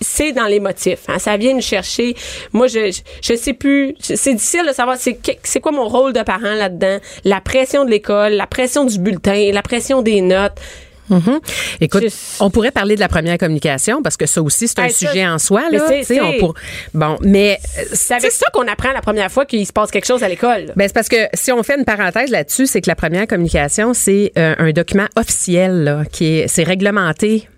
S1: c'est dans les motifs. Hein. Ça vient nous chercher. Moi, je je sais plus. C'est difficile de savoir c'est c'est quoi mon rôle de parent là-dedans. La pression de l'école, la pression du bulletin, la pression des notes.
S5: Mm-hmm. Écoute, on pourrait parler de la première communication parce que ça aussi c'est un sujet en soi là.
S1: C'est,
S5: on pour... bon, mais
S1: c'est avec ça qu'on apprend la première fois qu'il se passe quelque chose à l'école.
S5: Ben c'est parce que si on fait une parenthèse là-dessus, c'est que la première communication c'est euh, un document officiel là, qui est c'est réglementé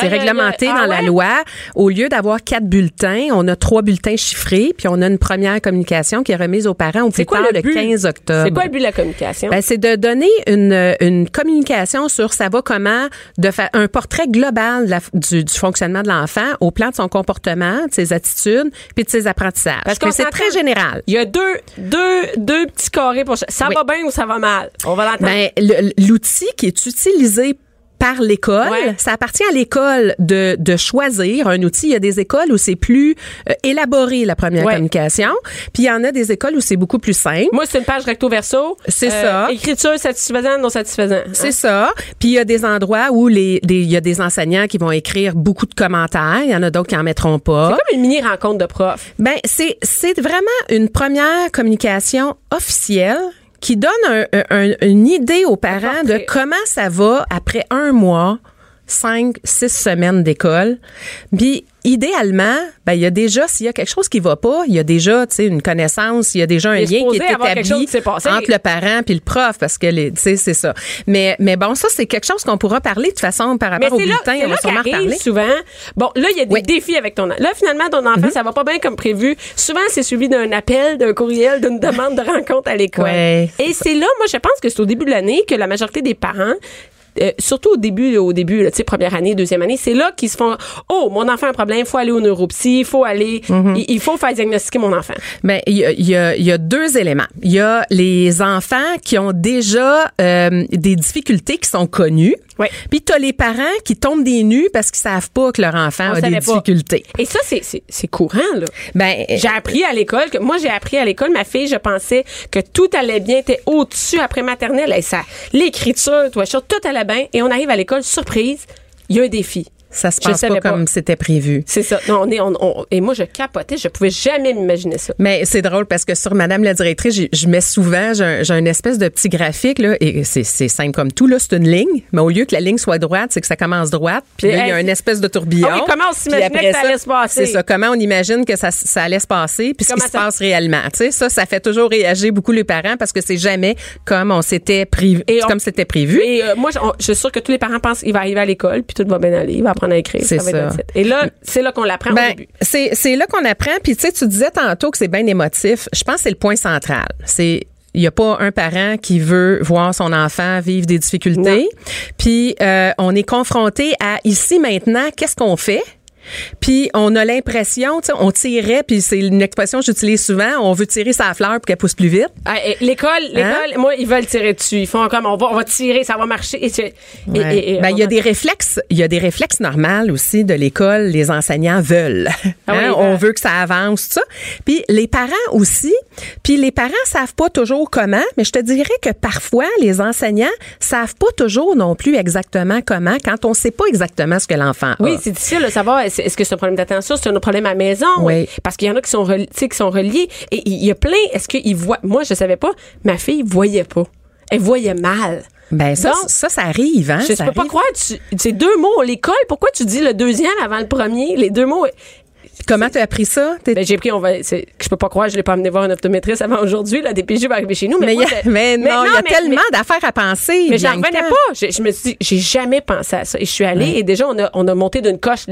S5: c'est réglementé dans la loi. Au lieu d'avoir quatre bulletins, on a trois bulletins chiffrés, puis on a une première communication qui est remise aux parents au plus tard le, 15 octobre.
S1: C'est quoi le but de la communication?
S5: Ben, c'est de donner une, une communication sur ça va comment, de faire un portrait global du, du, fonctionnement de l'enfant au plan de son comportement, de ses attitudes, puis de ses apprentissages. Parce que c'est très général.
S1: Il y a deux, deux, deux petits carrés pour ça. Ça va bien ou ça va mal? On va l'entendre.
S5: Ben, l'outil qui est utilisé par l'école. Ça appartient à l'école de, de choisir un outil. Il y a des écoles où c'est plus euh, élaboré la première communication, puis il y en a des écoles où c'est beaucoup plus simple.
S1: Moi, c'est une page recto verso.
S5: C'est euh, ça.
S1: Écriture satisfaisante, non satisfaisante. Hein?
S5: C'est ça. Puis il y a des endroits où les, il y a des enseignants qui vont écrire beaucoup de commentaires. Il y en a d'autres qui en mettront pas.
S1: C'est comme une mini rencontre de profs.
S5: Ben c'est c'est vraiment une première communication officielle qui donne une idée aux parents de comment ça va après un mois, cinq, six semaines d'école. Puis idéalement, ben il y a déjà s'il y a quelque chose qui va pas, il y a déjà tu sais une connaissance, il y a déjà un lien qui est établi entre le parent puis le prof parce que tu sais c'est ça. Mais mais bon ça c'est quelque chose qu'on pourra parler de toute façon par rapport au bulletin, on va sûrement reparler.
S1: souvent. Bon, là il y a des défis avec ton là finalement ton enfant, mm-hmm. ça va pas bien comme prévu. Souvent c'est suivi d'un appel, d'un courriel, d'une demande de rencontre à l'école. Et c'est là moi je pense que c'est au début de l'année que la majorité des parents euh, surtout au début, au début, tu sais, première année, deuxième année, c'est là qu'ils se font, oh, mon enfant a un problème, il faut aller au neuropsy, il faut aller, mhm. il, faut faire diagnostiquer mon enfant.
S5: Ben, il y a, y, a, y a, deux éléments. Il y a les enfants qui ont déjà euh, des difficultés qui sont connues.
S1: Oui.
S5: Puis tu as les parents qui tombent des nues parce qu'ils savent pas que leur enfant a des difficultés.
S1: Et ça, c'est courant, là.
S5: Ben,
S1: j'ai appris à l'école que, moi, j'ai appris à l'école, ma fille, je pensais que tout allait bien, était au-dessus après maternelle, et ça, l'écriture, tout, tout allait et on arrive à l'école, surprise, il y a un défi.
S5: Ça se passe pas comme c'était prévu.
S1: C'est ça. Non, on est, on, et moi, je capotais. Je pouvais jamais m'imaginer ça.
S5: Mais c'est drôle parce que sur Madame la directrice, je mets souvent, j'ai un, espèce de petit graphique, là, et c'est simple comme tout, là, c'est une ligne, mais au lieu que la ligne soit droite, c'est que ça commence droite, puis là, il y a une espèce de tourbillon.
S1: Ah comment on s'imagine que ça allait se passer?
S5: C'est ça. Comment on imagine que ça, ça allait se passer, puis ce qui se passe réellement. Tu sais, ça, ça fait toujours réagir beaucoup les parents parce que c'est jamais comme on s'était prévu, comme c'était prévu.
S1: Et euh, moi, je, suis sûre que tous les parents pensent qu'il va arriver à l'école, puis tout va bien aller, il va apprendre à écrire.
S5: C'est ça.
S1: Et là, c'est là qu'on l'apprend
S5: ben,
S1: au début.
S5: C'est là qu'on apprend. Puis tu sais, tu disais tantôt que c'est bien émotif. Je pense que c'est le point central. C'est il n'y a pas un parent qui veut voir son enfant vivre des difficultés. Puis euh, on est confronté à ici maintenant, qu'est-ce qu'on fait? Puis on a l'impression, tu sais, on tirait, puis c'est une expression que j'utilise souvent, on veut tirer sa fleur pour qu'elle pousse plus vite.
S1: Ah, l'école, hein? l'école, moi, ils veulent tirer dessus. Ils font comme on va, on va tirer, ça va marcher. Et,
S5: ben, il y a des réflexes, il y a des réflexes normaux aussi de l'école. Les enseignants veulent. Ah hein? on veut que ça avance, tout ça. Puis les parents aussi. Puis les parents savent pas toujours comment, mais je te dirais que parfois les enseignants savent pas toujours non plus exactement comment quand on sait pas exactement ce que l'enfant a.
S1: Oui, c'est difficile de savoir est-ce que c'est un problème d'attention, c'est un problème à la maison?
S5: Oui.
S1: Parce qu'il y en a qui sont, qui sont reliés. Et il y a plein, est-ce qu'ils voient, moi, je savais pas, ma fille voyait pas. Elle voyait mal.
S5: Ben ça,
S1: Donc,
S5: ça, ça arrive, hein?
S1: Je
S5: ça
S1: peux pas croire, tu, c'est deux mots, l'école, pourquoi tu dis le deuxième avant le premier? Les deux mots,
S5: Comment tu as appris ça?
S1: Ben, j'ai pris, on va, je peux pas croire, je l'ai pas amené voir un optométriste avant aujourd'hui, la DPJ va arriver chez nous, mais,
S5: mais,
S1: moi,
S5: il y a-
S1: je-
S5: mais non, il y a
S1: mais-
S5: tellement d'affaires à penser.
S1: Mais j'en revenais pas. Je, je me suis dit, j'ai jamais pensé à ça. Et je suis allée et déjà, on a, on a monté d'une coche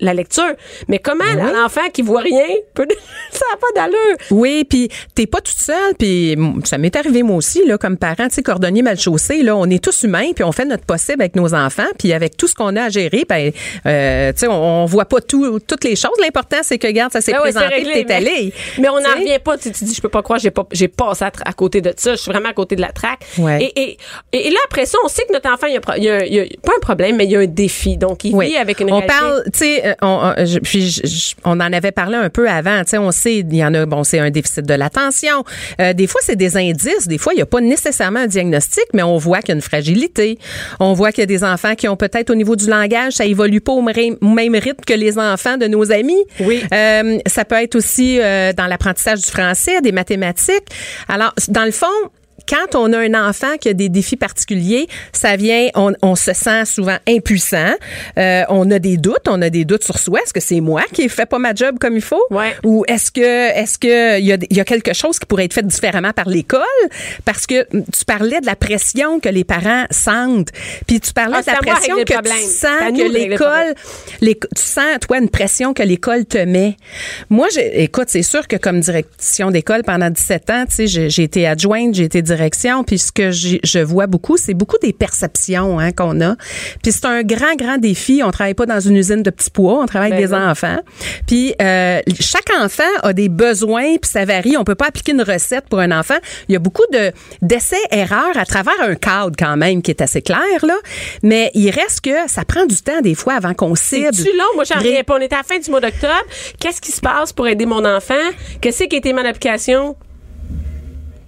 S1: la lecture. Mais comment l'enfant qui voit rien peut, ça n'a pas d'allure?
S5: Oui, puis t'es pas toute seule, puis ça m'est arrivé moi aussi là comme parent, tu sais cordonnier mal chaussé là, on est tous humains, puis on fait notre possible avec nos enfants, puis avec tout ce qu'on a à gérer, ben euh, tu sais on, on voit pas tout toutes les choses, l'important c'est que regarde ça s'est
S1: ouais, c'est
S5: présenté,
S1: réglé,
S5: puis t'es
S1: mais-
S5: allé.
S1: Mais on n'en revient pas. Tu, tu dis, je peux pas croire, j'ai pas, j'ai passé à, à côté de ça. Je suis vraiment à côté de la traque.
S5: Ouais.
S1: Et, et, et là, après ça, on sait que notre enfant, il y a, il y a- il y a- pas un problème, mais il y a un défi. Donc, il vit avec une
S5: on
S1: réalité.
S5: parle, tu sais, euh, on, on- puis je- je- on en avait parlé un peu avant. Tu sais, on sait, il y en a, bon, c'est un déficit de l'attention. Euh, des fois, c'est des indices. Des fois, il n'y a pas nécessairement un diagnostic, mais on voit qu'il y a une fragilité. On voit qu'il y a des enfants qui ont peut-être au niveau du langage, ça évolue pas au même rythme que les enfants de nos amis.
S1: Oui.
S5: Euh, ça peut être aussi euh, dans l'apprentissage du français, des mathématiques. Alors, dans le fond, quand on a un enfant qui a des défis particuliers, ça vient, on, on se sent souvent impuissant. Euh, on a des doutes, on a des doutes sur soi. Est-ce que c'est moi qui fais pas ma job comme il faut,
S1: Ouais.
S5: ou est-ce que est-ce que il y a, il y a quelque chose qui pourrait être fait différemment par l'école? Parce que tu parlais de la pression que les parents sentent, puis tu parlais
S1: Ah,
S5: de la pression que tu sens que l'école, l'éco- tu sens toi une pression que l'école te met. Moi, écoute, c'est sûr que comme direction d'école pendant 17 ans, tu sais, j'ai été adjointe, j'ai été direction, puis ce que je vois beaucoup, c'est beaucoup des perceptions hein, qu'on a. Puis c'est un grand, grand défi. On travaille pas dans une usine de petits pois, on travaille avec
S1: Ben
S5: des
S1: non.
S5: enfants. Puis euh, chaque enfant a des besoins, puis ça varie. On peut pas appliquer une recette pour un enfant. Il y a beaucoup de d'essais erreurs à travers un cadre quand même qui est assez clair là. Mais il reste que ça prend du temps des fois avant qu'on cible.
S1: C'est-tu long? Moi, j'en reviens pas. On est à la fin du mois d'octobre. Qu'est-ce qui se passe pour aider mon enfant? Qu'est-ce qui a été mon application?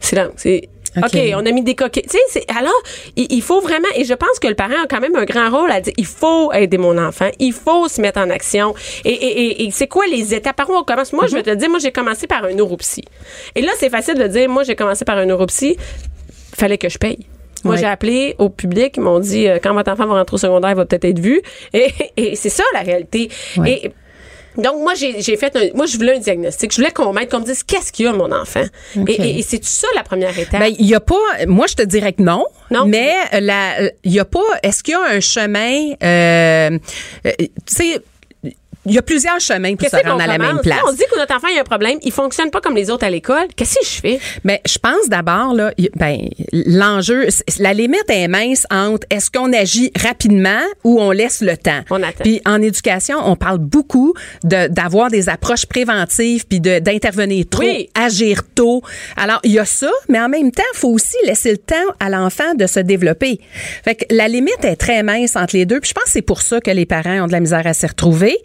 S1: Silence. C'est.
S5: OK.
S1: OK, on a mis des coquilles. Tu sais, alors, il, il faut vraiment, et je pense que le parent a quand même un grand rôle à dire, il faut aider mon enfant, il faut se mettre en action. Et, et, et, et c'est quoi les étapes? Par où on commence? Moi, je vais te dire, moi, j'ai commencé par un neuropsy. Et là, c'est facile de dire, moi, j'ai commencé par un neuropsy. Fallait que je paye. Moi,
S5: Ouais.
S1: j'ai appelé au public, ils m'ont dit, euh, quand votre enfant va rentrer au secondaire, il va peut-être être vu. Et, et c'est ça, la réalité.
S5: Ouais.
S1: Et, donc, moi, j'ai fait un, moi, je voulais un diagnostic. Je voulais qu'on m'aide, qu'on me dise qu'est-ce qu'il y a, mon enfant? Et, et, et c'est ça la première étape.
S5: Ben, il y a pas, moi, je te dirais que non.
S1: Non?
S5: Mais la, il y a pas, est-ce qu'il y a un chemin, euh, euh, tu sais, il y a plusieurs chemins pour se rendre à la même place.
S1: Là, on dit que notre enfant il a un problème, il fonctionne pas comme les autres à l'école. Qu'est-ce que je fais?
S5: Mais je pense d'abord là, ben l'enjeu, la limite est mince entre est-ce qu'on agit rapidement ou on laisse le temps.
S1: On attend.
S5: Puis en éducation, on parle beaucoup de d'avoir des approches préventives puis de d'intervenir trop,
S1: Oui.
S5: agir tôt. Alors il y a ça, mais en même temps, il faut aussi laisser le temps à l'enfant de se développer. Fait que la limite est très mince entre les deux. Puis je pense que c'est pour ça que les parents ont de la misère à s'y retrouver.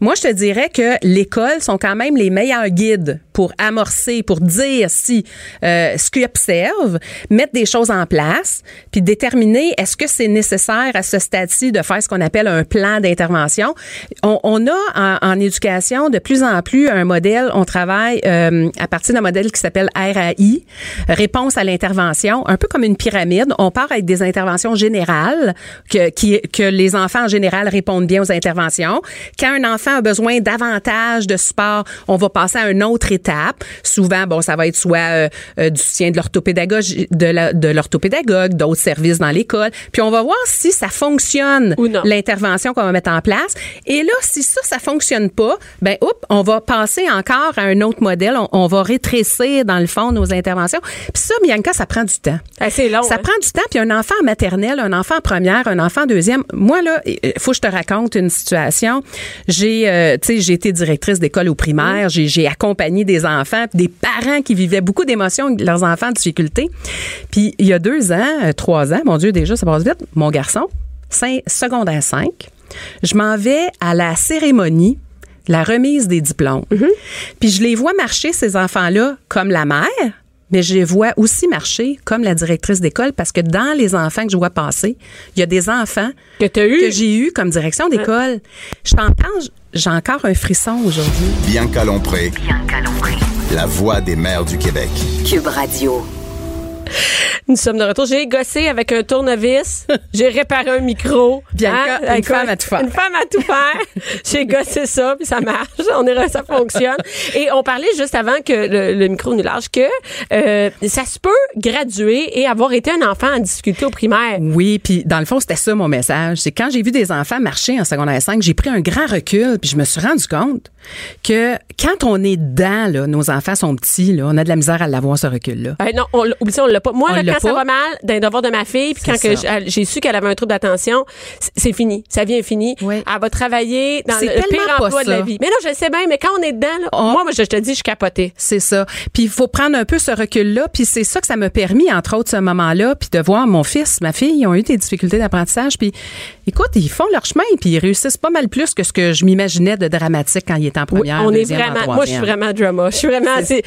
S5: Moi, je te dirais que l'école sont quand même les meilleurs guides pour amorcer, pour dire si euh, ce qu'ils observent, mettre des choses en place, puis déterminer est-ce que c'est nécessaire à ce stade-ci de faire ce qu'on appelle un plan d'intervention. On, on a en, en éducation de plus en plus un modèle, on travaille euh, à partir d'un modèle qui s'appelle RAI, réponse à l'intervention, un peu comme une pyramide. On part avec des interventions générales que, qui, que les enfants en général répondent bien aux interventions. Quand enfant a besoin davantage de support, on va passer à une autre étape. Souvent, bon, ça va être soit euh, euh, du soutien de l'orthopédagogie, de l'orthopédagogue, d'autres services dans l'école. Puis on va voir si ça fonctionne
S1: Ou non.
S5: l'intervention qu'on va mettre en place. Et là, si ça, ça fonctionne pas, ben, oups, on va passer encore à un autre modèle. On, on va rétrécir, dans le fond, nos interventions. Puis ça, Bianca, ça prend du temps.
S1: Ah, c'est long.
S5: Ça
S1: hein?
S5: prend du temps. Puis un enfant en maternelle, un enfant en première, un enfant en deuxième. Moi, là, il faut que je te raconte une situation. J'ai, euh, tu sais, j'ai été directrice d'école au primaire. J'ai, j'ai accompagné des enfants, des parents qui vivaient beaucoup d'émotions avec leurs enfants en difficulté. Puis il y a deux ans, euh, trois ans, mon Dieu, déjà, ça passe vite, mon garçon, cinq, secondaire 5, je m'en vais à la cérémonie la remise des diplômes. Puis je les vois marcher, ces enfants-là, comme la mère, mais je les vois aussi marcher comme la directrice d'école parce que dans les enfants que je vois passer, il y a des enfants
S1: Que t'as eu.
S5: que j'ai eu comme direction d'école. Je t'entends, j'ai encore un frisson aujourd'hui.
S4: Bianca Lompré, la voix des mères du Québec.
S3: Cube Radio.
S1: Nous sommes de retour. J'ai gossé avec un tournevis. J'ai réparé un micro.
S5: Bianca,
S1: Hein?
S5: une femme à tout faire.
S1: Une femme à tout faire. J'ai gossé ça, puis ça marche. On est, ça fonctionne. Et on parlait juste avant que le, le micro nous lâche que euh, ça se peut graduer et avoir été un enfant en difficulté au primaire.
S5: Oui, puis dans le fond, c'était ça mon message. C'est quand j'ai vu des enfants marcher en secondaire 5, j'ai pris un grand recul, puis je me suis rendu compte que quand on est dedans, là, nos enfants sont petits, là, on a de la misère à l'avoir, ce recul-là.
S1: Euh, non, on, oublie ça, on l'a pas. Moi, là, quand ça
S5: pas.
S1: va mal, d'un devoir de ma fille, puis quand j'ai- su qu'elle avait un trouble d'attention, c'est fini. Ça vient fini.
S5: Oui.
S1: Elle va travailler dans le, le pire emploi de la vie. Mais non, je le sais bien, mais quand on est dedans, là,
S5: Oh.
S1: moi, moi, je te dis, je suis capotée.
S5: C'est ça. Puis il faut prendre un peu ce recul-là, puis c'est ça que ça m'a permis, entre autres, ce moment-là, puis de voir mon fils, ma fille, ils ont eu des difficultés d'apprentissage, puis écoute, ils font leur chemin, puis ils réussissent pas mal plus que ce que je m'imaginais de dramatique quand ils étaient en
S1: Oui,
S5: première,
S1: on est
S5: deuxième,
S1: vraiment, moi, je suis vraiment drama. Je suis vraiment, c'est,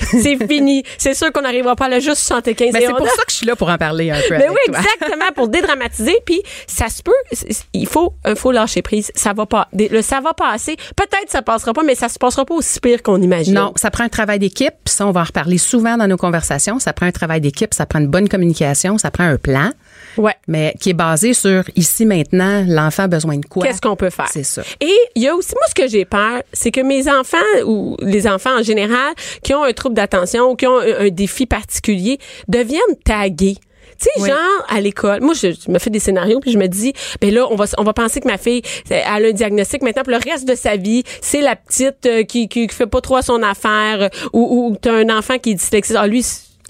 S1: fini. C'est sûr qu'on n'arrivera pas à le juste 75
S5: Ben,
S1: et on
S5: pour
S1: a-
S5: ça que je suis là pour en parler un peu
S1: Mais
S5: avec
S1: oui,
S5: toi.
S1: exactement, pour dédramatiser. Puis ça se peut, c'est- c'est- il faut, il faut lâcher prise. Ça va pas, le ça va passer. Peut-être ça passera pas, mais ça se passera pas aussi pire qu'on imagine.
S5: Non, ça prend un travail d'équipe, ça, on va en reparler souvent dans nos conversations. Ça prend un travail d'équipe, ça prend une bonne communication, ça prend un plan,
S1: Ouais.
S5: mais qui est basé sur ici, maintenant, l'enfant a besoin de quoi?
S1: Qu'est-ce qu'on peut faire?
S5: C'est ça.
S1: Et il y a aussi, moi, ce que j'ai peur, c'est que mes enfants, ou les enfants en général, qui ont un trouble d'attention ou qui ont un, un défi particulier, deviennent tagués. Tu sais,
S5: Oui.
S1: genre, à l'école, moi, je, je me fais des scénarios, puis je me dis, ben là, on va, on va penser que ma fille, elle a un diagnostic maintenant pour le reste de sa vie. C'est la petite euh, qui, qui, qui fait pas trop à son affaire, euh, ou, ou t'as un enfant qui est dyslexique. Ah, lui,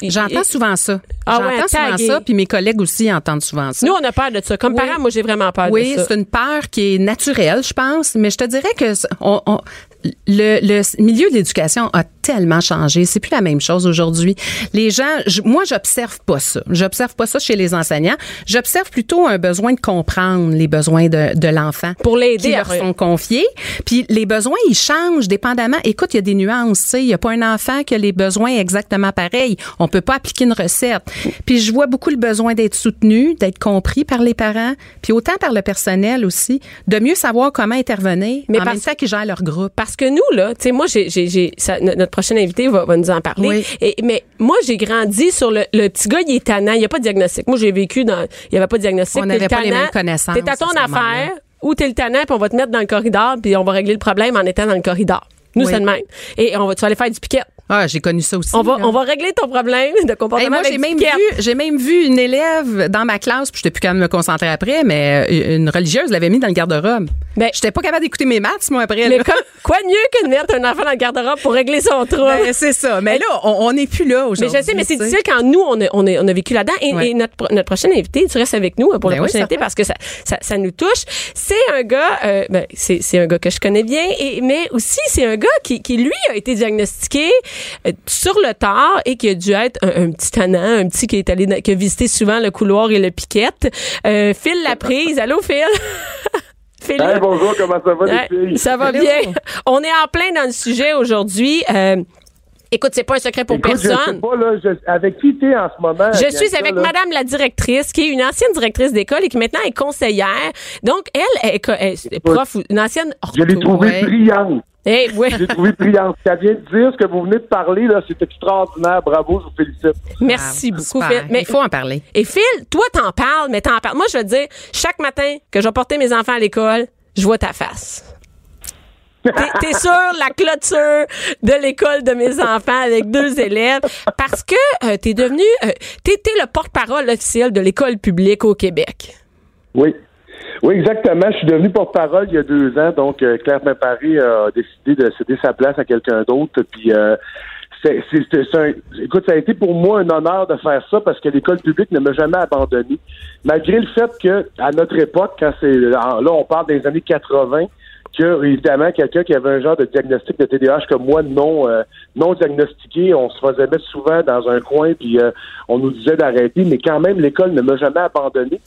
S5: J'entends souvent ça.
S1: Ah ouais,
S5: J'entends souvent
S1: tagué.
S5: ça, puis mes collègues aussi entendent souvent ça.
S1: Nous, on a peur de ça. Comme
S5: Oui.
S1: parents, moi, j'ai vraiment peur
S5: Oui,
S1: de ça.
S5: c'est une peur qui est naturelle, je pense, mais je te dirais que on- on- le, le milieu de l'éducation a tellement changé. C'est plus la même chose aujourd'hui. Les gens, je- moi, j'observe pas ça. J'observe pas ça chez les enseignants. J'observe plutôt un besoin de comprendre les besoins de, de l'enfant.
S1: Pour l'aider
S5: Qui leur sont confiés. Puis les besoins, ils changent dépendamment. Écoute, il y a des nuances. tu sais. Il y a pas un enfant qui a les besoins exactement pareils. On peut pas appliquer une recette. Puis je vois beaucoup le besoin d'être soutenu, d'être compris par les parents, puis autant par le personnel aussi, de mieux savoir comment intervenir
S1: Mais
S5: en même temps qu'ils gèrent leur groupe.
S1: Parce que nous, là, tu sais, moi, j'ai, notre prochain invité va, va nous en parler.
S5: Oui.
S1: Et, mais moi, j'ai grandi sur le, le petit gars, il est tannant. Il n'y a pas de diagnostic. Moi, j'ai vécu dans, il n'y avait pas de diagnostic.
S5: On n'avait pas les mêmes connaissances
S1: T'es à ton affaire, ou t'es le tannant, puis on va te mettre dans le corridor, puis on va régler le problème en étant dans le corridor. Nous,
S5: Oui.
S1: c'est le même. Et on va, tu vas aller faire du piquet?
S5: Ah, j'ai connu ça aussi.
S1: On va,
S5: là.
S1: on va régler ton problème de comportement
S5: Hey, moi, j'ai même vu, j'ai même vu une élève dans ma classe, puis j'étais plus capable de me concentrer après, mais euh, une religieuse l'avait mis dans le garde-robe.
S1: Ben-
S5: j'étais pas capable d'écouter mes maths, moi, après.
S1: Mais comme- quoi de mieux que de mettre un enfant dans le garde-robe pour régler son trouble?
S5: Ben, c'est ça. Mais là, on n'est plus là
S1: Mais
S5: aujourd'hui.
S1: je sais, mais c'est difficile quand nous, on a, on a, on a vécu là-dedans. Et,
S5: Ouais.
S1: et notre, notre prochain invité, tu restes avec nous pour
S5: Ben
S1: le
S5: oui,
S1: prochain invité
S5: certain.
S1: parce que ça, ça, ça nous touche. C'est un gars, euh, ben, c'est, c'est un gars que je connais bien, et, mais aussi c'est un gars qui, qui, lui, a été diagnostiqué euh, sur le tard et qui a dû être un, un petit tannant, un petit qui est allé, qui a visité souvent le couloir et le piquette. Euh, Phil la prise. Allô, Phil?
S6: Hey, bonjour, comment ça va,
S1: Ouais,
S6: les filles?
S1: ça va bien. On est en plein dans le sujet aujourd'hui. Euh, écoute, c'est pas un secret pour
S6: Écoute, je sais
S1: personne.
S6: pas, là, je- avec qui t'es en ce moment?
S1: Je suis avec
S6: là?
S1: Madame la directrice, qui est une ancienne directrice d'école et qui maintenant est conseillère. Donc, elle est, est prof, ou une ancienne
S6: Je l'ai trouvée
S5: Ouais.
S6: brillante.
S1: Eh, ouais.
S6: Je l'ai trouvée brillante. Elle vient de dire ce que vous venez de parler, là, c'est extraordinaire. Bravo, je vous félicite.
S1: Merci
S5: Ah,
S1: beaucoup,
S5: super.
S1: Phil. Mais,
S5: Il faut en parler.
S1: et Phil, toi, t'en parles, mais t'en parles. Moi, je veux te dire, chaque matin que je vais porter mes enfants à l'école, je vois ta face. T'es, sur la clôture de l'école de mes enfants avec deux élèves parce que euh, t'es devenu, euh, t'es le porte-parole officiel de l'école publique au Québec.
S6: Oui. Oui, exactement. Je suis devenu porte-parole il y a deux ans. Donc, euh, Claire Paris a décidé de céder sa place à quelqu'un d'autre. Puis, euh, c'est un- écoute, ça a été pour moi un honneur de faire ça parce que l'école publique ne m'a jamais abandonné. Malgré le fait que, à notre époque, quand c'est, là, on parle des années 80, que, évidemment, quelqu'un qui avait un genre de diagnostic de TDAH comme moi, non, euh, non diagnostiqué, on se faisait mettre souvent dans un coin, puis euh, on nous disait d'arrêter, mais quand même, l'école ne m'a jamais abandonné.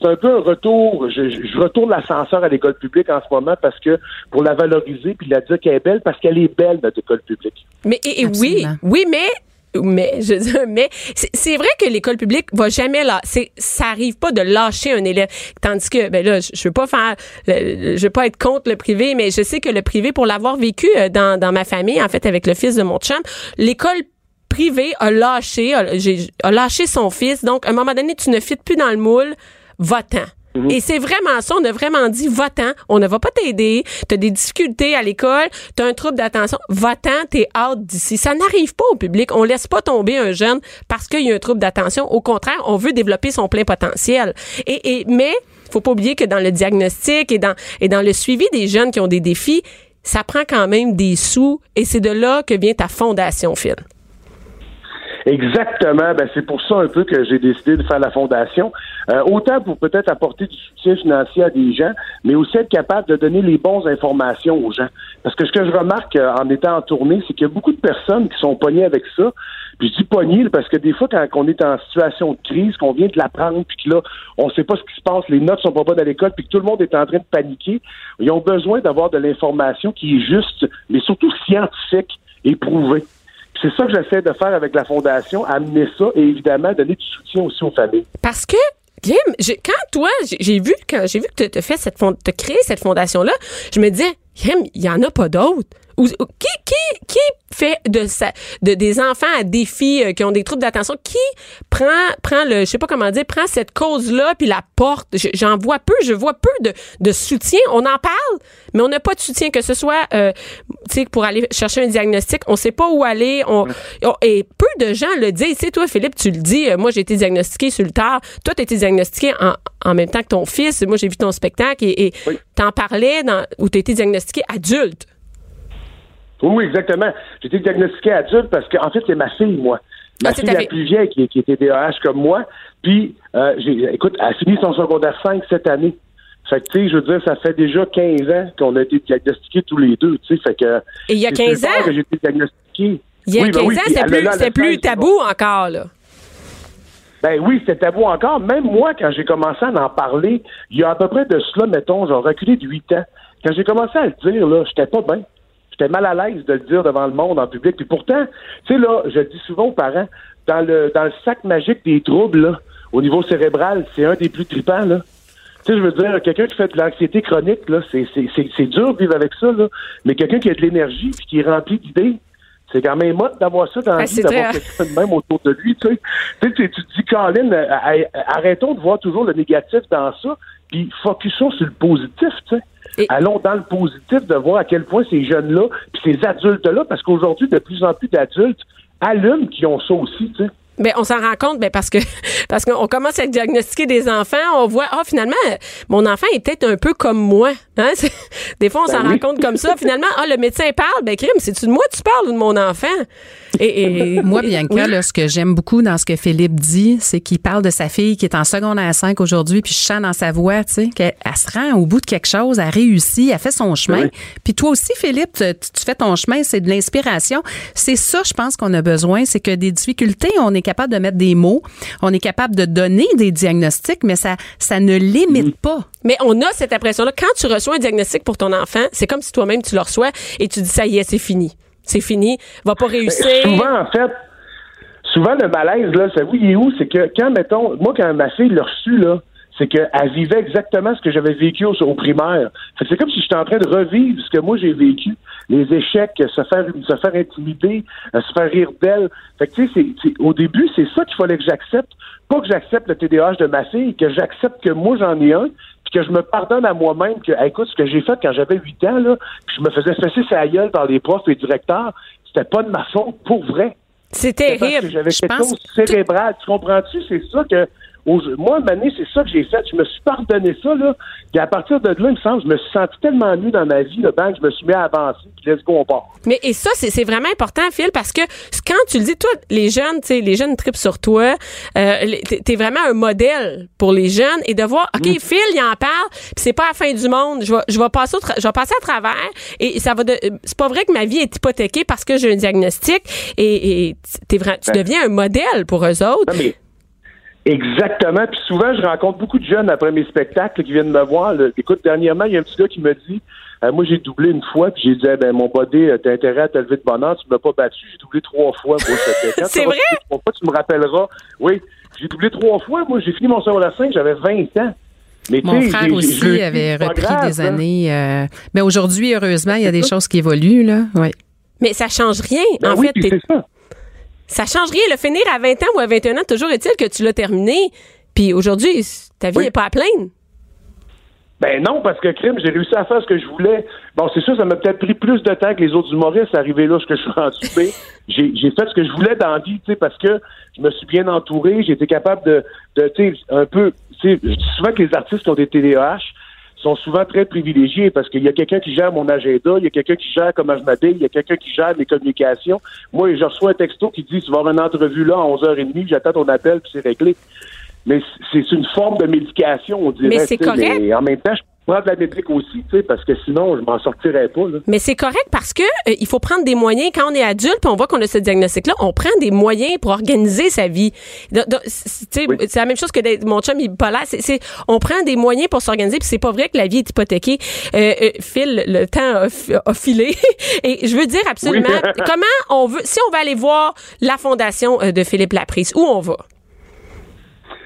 S6: C'est un peu un retour, je, je- retourne l'ascenseur à l'école publique en ce moment parce que pour la valoriser puis la dire qu'elle est belle parce qu'elle est belle notre école publique.
S1: Mais et, et oui, oui, mais mais je dis, mais c'est vrai que l'école publique va jamais là c'est ça arrive pas de lâcher un élève tandis que ben là je, je veux pas faire je veux pas être contre le privé mais je sais que le privé pour l'avoir vécu euh, dans, dans ma famille en fait avec le fils de mon chum l'école privé a lâché, a, a lâché son fils. Donc, à un moment donné, tu ne fites plus dans le moule, va-t'en. Et c'est vraiment ça, on a vraiment dit, va-t'en, on ne va pas t'aider, t'as des difficultés à l'école, t'as un trouble d'attention, va-t'en, t'es out d'ici. Ça n'arrive pas au public, on laisse pas tomber un jeune parce qu'il y a un trouble d'attention. Au contraire, on veut développer son plein potentiel. Et, et mais, faut pas oublier que dans le diagnostic et dans, et dans le suivi des jeunes qui ont des défis, ça prend quand même des sous et c'est de là que vient ta fondation, Phil.
S6: Exactement. Ben, c'est pour ça un peu que j'ai décidé de faire la fondation. Euh, autant pour peut-être apporter du soutien financier à des gens, mais aussi être capable de donner les bonnes informations aux gens. Parce que ce que je remarque euh, en étant en tournée, c'est qu'il y a beaucoup de personnes qui sont pognées avec ça. Puis je dis pognées parce que des fois, quand on est en situation de crise, qu'on vient de l'apprendre, puis que là, on sait pas ce qui se passe, les notes sont pas bonnes à l'école, puis que tout le monde est en train de paniquer, ils ont besoin d'avoir de l'information qui est juste, mais surtout scientifique et prouvée. Puis C'est ça que j'essaie de faire avec la fondation, amener ça et évidemment donner du soutien aussi aux familles.
S1: Parce que j'ai- quand toi, j'ai- vu quand j'ai vu que tu as fait cette fond- t'as créé cette fondation là, je me disais, Grim, il y en a pas d'autres. Ou- ou- qui qui qui fait de ça de des enfants à défi euh, qui ont des troubles d'attention qui prend prend le je sais pas comment dire prend cette cause là puis la porte? Je- j'en vois peu je vois peu de, de soutien. On en parle mais on n'a pas de soutien que ce soit euh, tu sais pour aller chercher un diagnostic. On sait pas où aller. On, on- et peu de gens le disent. Tu sais toi Philippe tu le dis euh, moi j'ai été diagnostiqué sur le tard. Toi tu été diagnostiqué en, en même temps que ton fils. Moi j'ai vu ton spectacle et
S6: Oui.
S1: t'en parlais dans où tu été diagnostiqué adulte
S6: Oui, exactement. J'ai été diagnostiqué adulte parce que, en fait, c'est ma fille, moi. Ma
S1: Ah, c'est
S6: fille la plus vieille qui, qui était DAH comme moi. Puis, euh, écoute, elle a fini son secondaire 5 cette année. Fait que, tu sais, je veux dire, ça fait déjà 15 ans qu'on a été diagnostiqués tous les deux, tu sais. Fait que.
S1: Et il y a
S6: c'est
S1: 15
S6: super
S1: ans?
S6: que j'ai été diagnostiqué.
S1: il y a
S6: Oui, ben
S1: 15
S6: oui,
S1: ans
S6: a
S1: plus
S6: le
S1: plus tabou encore là
S6: Ben oui, c'était tabou encore. Même moi, quand j'ai commencé à en parler, il y a à peu près de cela, mettons, j'ai reculé de 8 ans. Quand j'ai commencé à le dire, là, j'étais pas bien. J'étais mal à l'aise de le dire devant le monde, en public. Puis pourtant, tu sais, là, je le dis souvent aux parents, dans le, dans le sac magique des troubles, là, au niveau cérébral, c'est un des plus tripants, là. Tu sais, je veux dire, quelqu'un qui fait de l'anxiété chronique, là, c'est, c'est, c'est, c'est dur de vivre avec ça, là. Mais quelqu'un qui a de l'énergie puis qui est rempli d'idées, c'est quand même mode d'avoir ça dans la
S1: Ah,
S6: vie,
S1: c'est
S6: d'avoir quelqu'un de même autour de lui, tu sais. Tu sais, tu tu te dis, Colin, euh, arrêtons de voir toujours le négatif dans ça, puis focusons sur le positif, tu sais.
S1: Et-
S6: Allons dans le positif de voir à quel point ces jeunes-là, puis ces adultes-là, parce qu'aujourd'hui, de plus en plus d'adultes allument qui ont ça aussi, tu sais.
S1: Ben, on s'en rend compte, ben, parce que parce qu'on commence à diagnostiquer des enfants, on voit, ah, finalement, mon enfant est peut-être un peu comme moi. Hein? C'est- Des fois, on s'en
S6: Ben oui.
S1: rend compte comme ça. Finalement, ah, le médecin parle, ben, crime, c'est-tu de moi que tu parles ou de mon enfant? Et, et-
S7: Moi, Bianca,
S1: Oui.
S7: là, ce que j'aime beaucoup dans ce que Philippe dit, c'est qu'il parle de sa fille qui est en secondaire 5 aujourd'hui, puis je sens dans sa voix, tu sais, qu'elle elle se rend au bout de quelque chose, elle réussit, elle fait son chemin.
S6: Oui.
S7: Puis toi aussi, Philippe, tu, tu fais ton chemin, c'est de l'inspiration. C'est ça, je pense qu'on a besoin, c'est que des difficultés, on est capable de mettre des mots, on est capable de donner des diagnostics, mais ça, ça ne limite pas.
S1: Mais on a cette impression-là. Quand tu reçois un diagnostic pour ton enfant, c'est comme si toi-même tu le reçois et tu dis, ça y est, c'est fini. C'est fini. Va pas réussir.
S6: Souvent, en fait, souvent, le malaise, là, ça, oui, il est où? C'est que quand, mettons, moi, quand ma fille l'a reçu, là, c'est qu'elle vivait exactement ce que j'avais vécu au, au primaire. C'est comme si j'étais en train de revivre ce que moi j'ai vécu. Les échecs, se faire, se faire intimider, euh, se faire rire d'elle. Fait que tu sais, au début, c'est ça qu'il fallait que j'accepte. Pas que j'accepte le TDAH de ma fille, que j'accepte que moi j'en ai un, que je me pardonne à moi-même que, écoute, ce que j'ai fait quand j'avais 8 ans, là, puis je me faisais fesser sa gueule par les profs et directeurs, c'était pas de ma faute, pour vrai.
S1: C'est terrible.
S6: j'avais quelque
S7: pense
S6: chose de cérébral. Tu comprends-tu? C'est ça que. Moi, année, c'est ça que j'ai fait. Je me suis pardonné ça, là. Puis à partir de là, il me semble, je me suis senti tellement mieux dans ma vie, le banc, que je me suis mis à avancer. Puis let's go, on part.
S1: Mais et ça, c'est vraiment important, Phil, parce que quand tu le dis, toi, les jeunes, tu sais, les jeunes tripent sur toi. Euh, t'es- vraiment un modèle pour les jeunes et de voir, ok, Phil, il en parle, puis c'est pas la fin du monde. Je vais, je vais passer, je vais passer à travers et ça va. de- C'est pas vrai que ma vie est hypothéquée parce que j'ai un diagnostic et, et t'es vra- tu
S6: Ben.
S1: deviens un modèle pour eux autres.
S6: Non, mais exactement. Puis souvent, je rencontre beaucoup de jeunes après mes spectacles qui viennent me voir. là. Écoute, dernièrement, il y a un petit gars qui me dit euh, Moi, j'ai doublé une fois, puis j'ai dit Eh ben, mon body, euh, t'as intérêt à te lever de bonheur, tu m'as pas battu, j'ai doublé trois fois.
S1: C'est vrai?
S6: Trois fois, tu me rappelleras. Oui, j'ai doublé trois fois. Moi, j'ai fini mon secondaire 5, j'avais 20 ans. Mais,
S7: Mon frère aussi avait repris
S6: grave,
S7: des
S6: là.
S7: années. euh, mais aujourd'hui, heureusement, il y a des choses qui évoluent, là. Oui.
S1: Mais ça change rien.
S6: Ben
S1: en
S6: oui,
S1: fait, ça. Change rien. Le finir à 20 ans ou à 21 ans, toujours est-il que tu l'as terminé. Puis aujourd'hui, ta vie n'est pas à plaindre.
S6: Ben non, parce que crime, j'ai réussi à faire ce que je voulais. Bon, c'est sûr, ça m'a peut-être pris plus de temps que les autres humoristes à arriver là, ce que je suis rendu. Mais j'ai, j'ai fait ce que je voulais dans la vie, tu sais, parce que je me suis bien entouré, j'ai été capable de, de tu sais, un peu, tu sais, je dis souvent que les artistes qui ont des TDAH sont souvent très privilégiés parce qu'il y a quelqu'un qui gère mon agenda, il y a quelqu'un qui gère comment je m'habille, il y a quelqu'un qui gère mes communications. Moi, je reçois un texto qui dit, tu vas avoir une entrevue là à 11h30, j'attends ton appel, puis c'est réglé mais c'est une forme de médication, on dirait.
S1: Mais c'est correct.
S6: Mais en même temps, je prends de la métrique aussi, tu sais, parce que sinon, je m'en sortirais pas. Là.
S1: Mais c'est correct parce que euh, il faut prendre des moyens quand on est adulte, puis on voit qu'on a ce diagnostic-là, on prend des moyens pour organiser sa vie. C'est la même chose que mon chum il là. C'est on prend des moyens pour s'organiser, puis c'est pas vrai que la vie est hypothéquée. Euh, euh Phil, le temps a, filé, et je veux dire absolument comment on veut, si on va aller voir la fondation euh, de Philippe Laprise, où on va?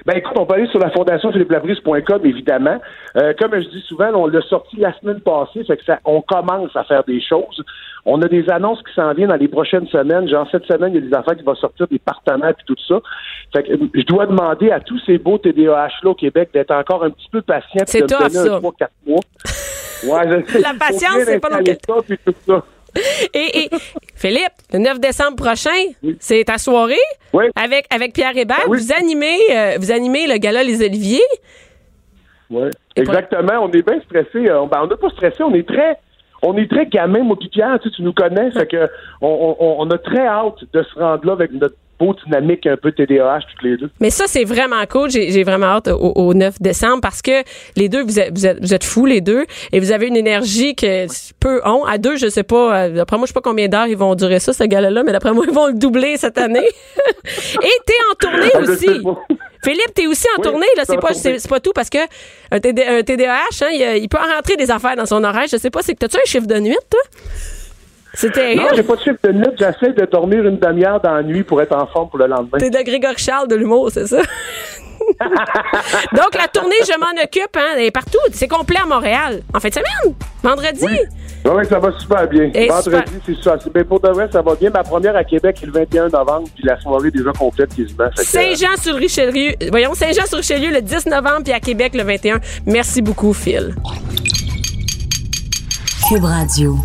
S6: Ben écoute, on peut aller sur la fondation philippe évidemment. Euh, comme je dis souvent, on l'a sorti la semaine passée, fait que ça, on commence à faire des choses. On a des annonces qui s'en viennent dans les prochaines semaines. Genre cette semaine, il y a des affaires qui vont sortir, des partenaires et tout ça. Fait que je dois demander à tous ces beaux TDAH là au Québec d'être encore un petit peu patient.
S1: C'est
S6: top,
S1: ça.
S6: 3, 4 mois. Ouais, je sais.
S1: La patience, c'est pas non et, et, Philippe, le 9 décembre prochain, c'est ta soirée avec, avec Pierre Hébert. Ben vous, animez, euh, vous animez le gala Les Oliviers.
S6: Oui, exactement. On est bien stressé. Euh, ben, on n'est pas stressé, on est très on est très gamin, moi Pierre, tu, tu nous connais, fait que on, on, on, a très hâte de se rendre là avec notre beau dynamique un peu TDAH toutes les deux.
S1: Mais ça, c'est vraiment cool. J'ai vraiment hâte au, 9 décembre parce que les deux, vous êtes, vous êtes, vous êtes fous, les deux, et vous avez une énergie que peu ont. À deux, je sais pas, euh, d'après moi, je sais pas combien d'heures ils vont durer ça, ce gars-là, mais d'après moi, ils vont le doubler cette année. et t'es en tournée aussi. Philippe, t'es aussi en tournée, là. C'est pas, c'est pas tout parce que un, TDAH, hein, il, peut en rentrer des affaires dans son oreille. Je sais pas, c'est que t'as-tu un chiffre de nuit, toi?
S6: C'était Non, j'ai pas de chiffre de nuit. J'essaie de dormir une demi-heure dans la nuit pour être en forme pour le lendemain.
S1: T'es de Grégory Charles de l'humour, c'est ça? Donc, la tournée, je m'en occupe, hein, elle est partout. C'est complet à Montréal. En fin de semaine, vendredi.
S6: Oui, ça va super bien. vendredi, c'est ça. Ben, pour de vrai, ça va bien. Ma première à Québec est le 21 novembre, puis la soirée est déjà complète quasiment.
S1: Saint-Jean-sur-Richelieu. Voyons, Saint-Jean-sur-Richelieu le 10 novembre, puis à Québec le 21. Merci beaucoup, Phil. Cube Radio.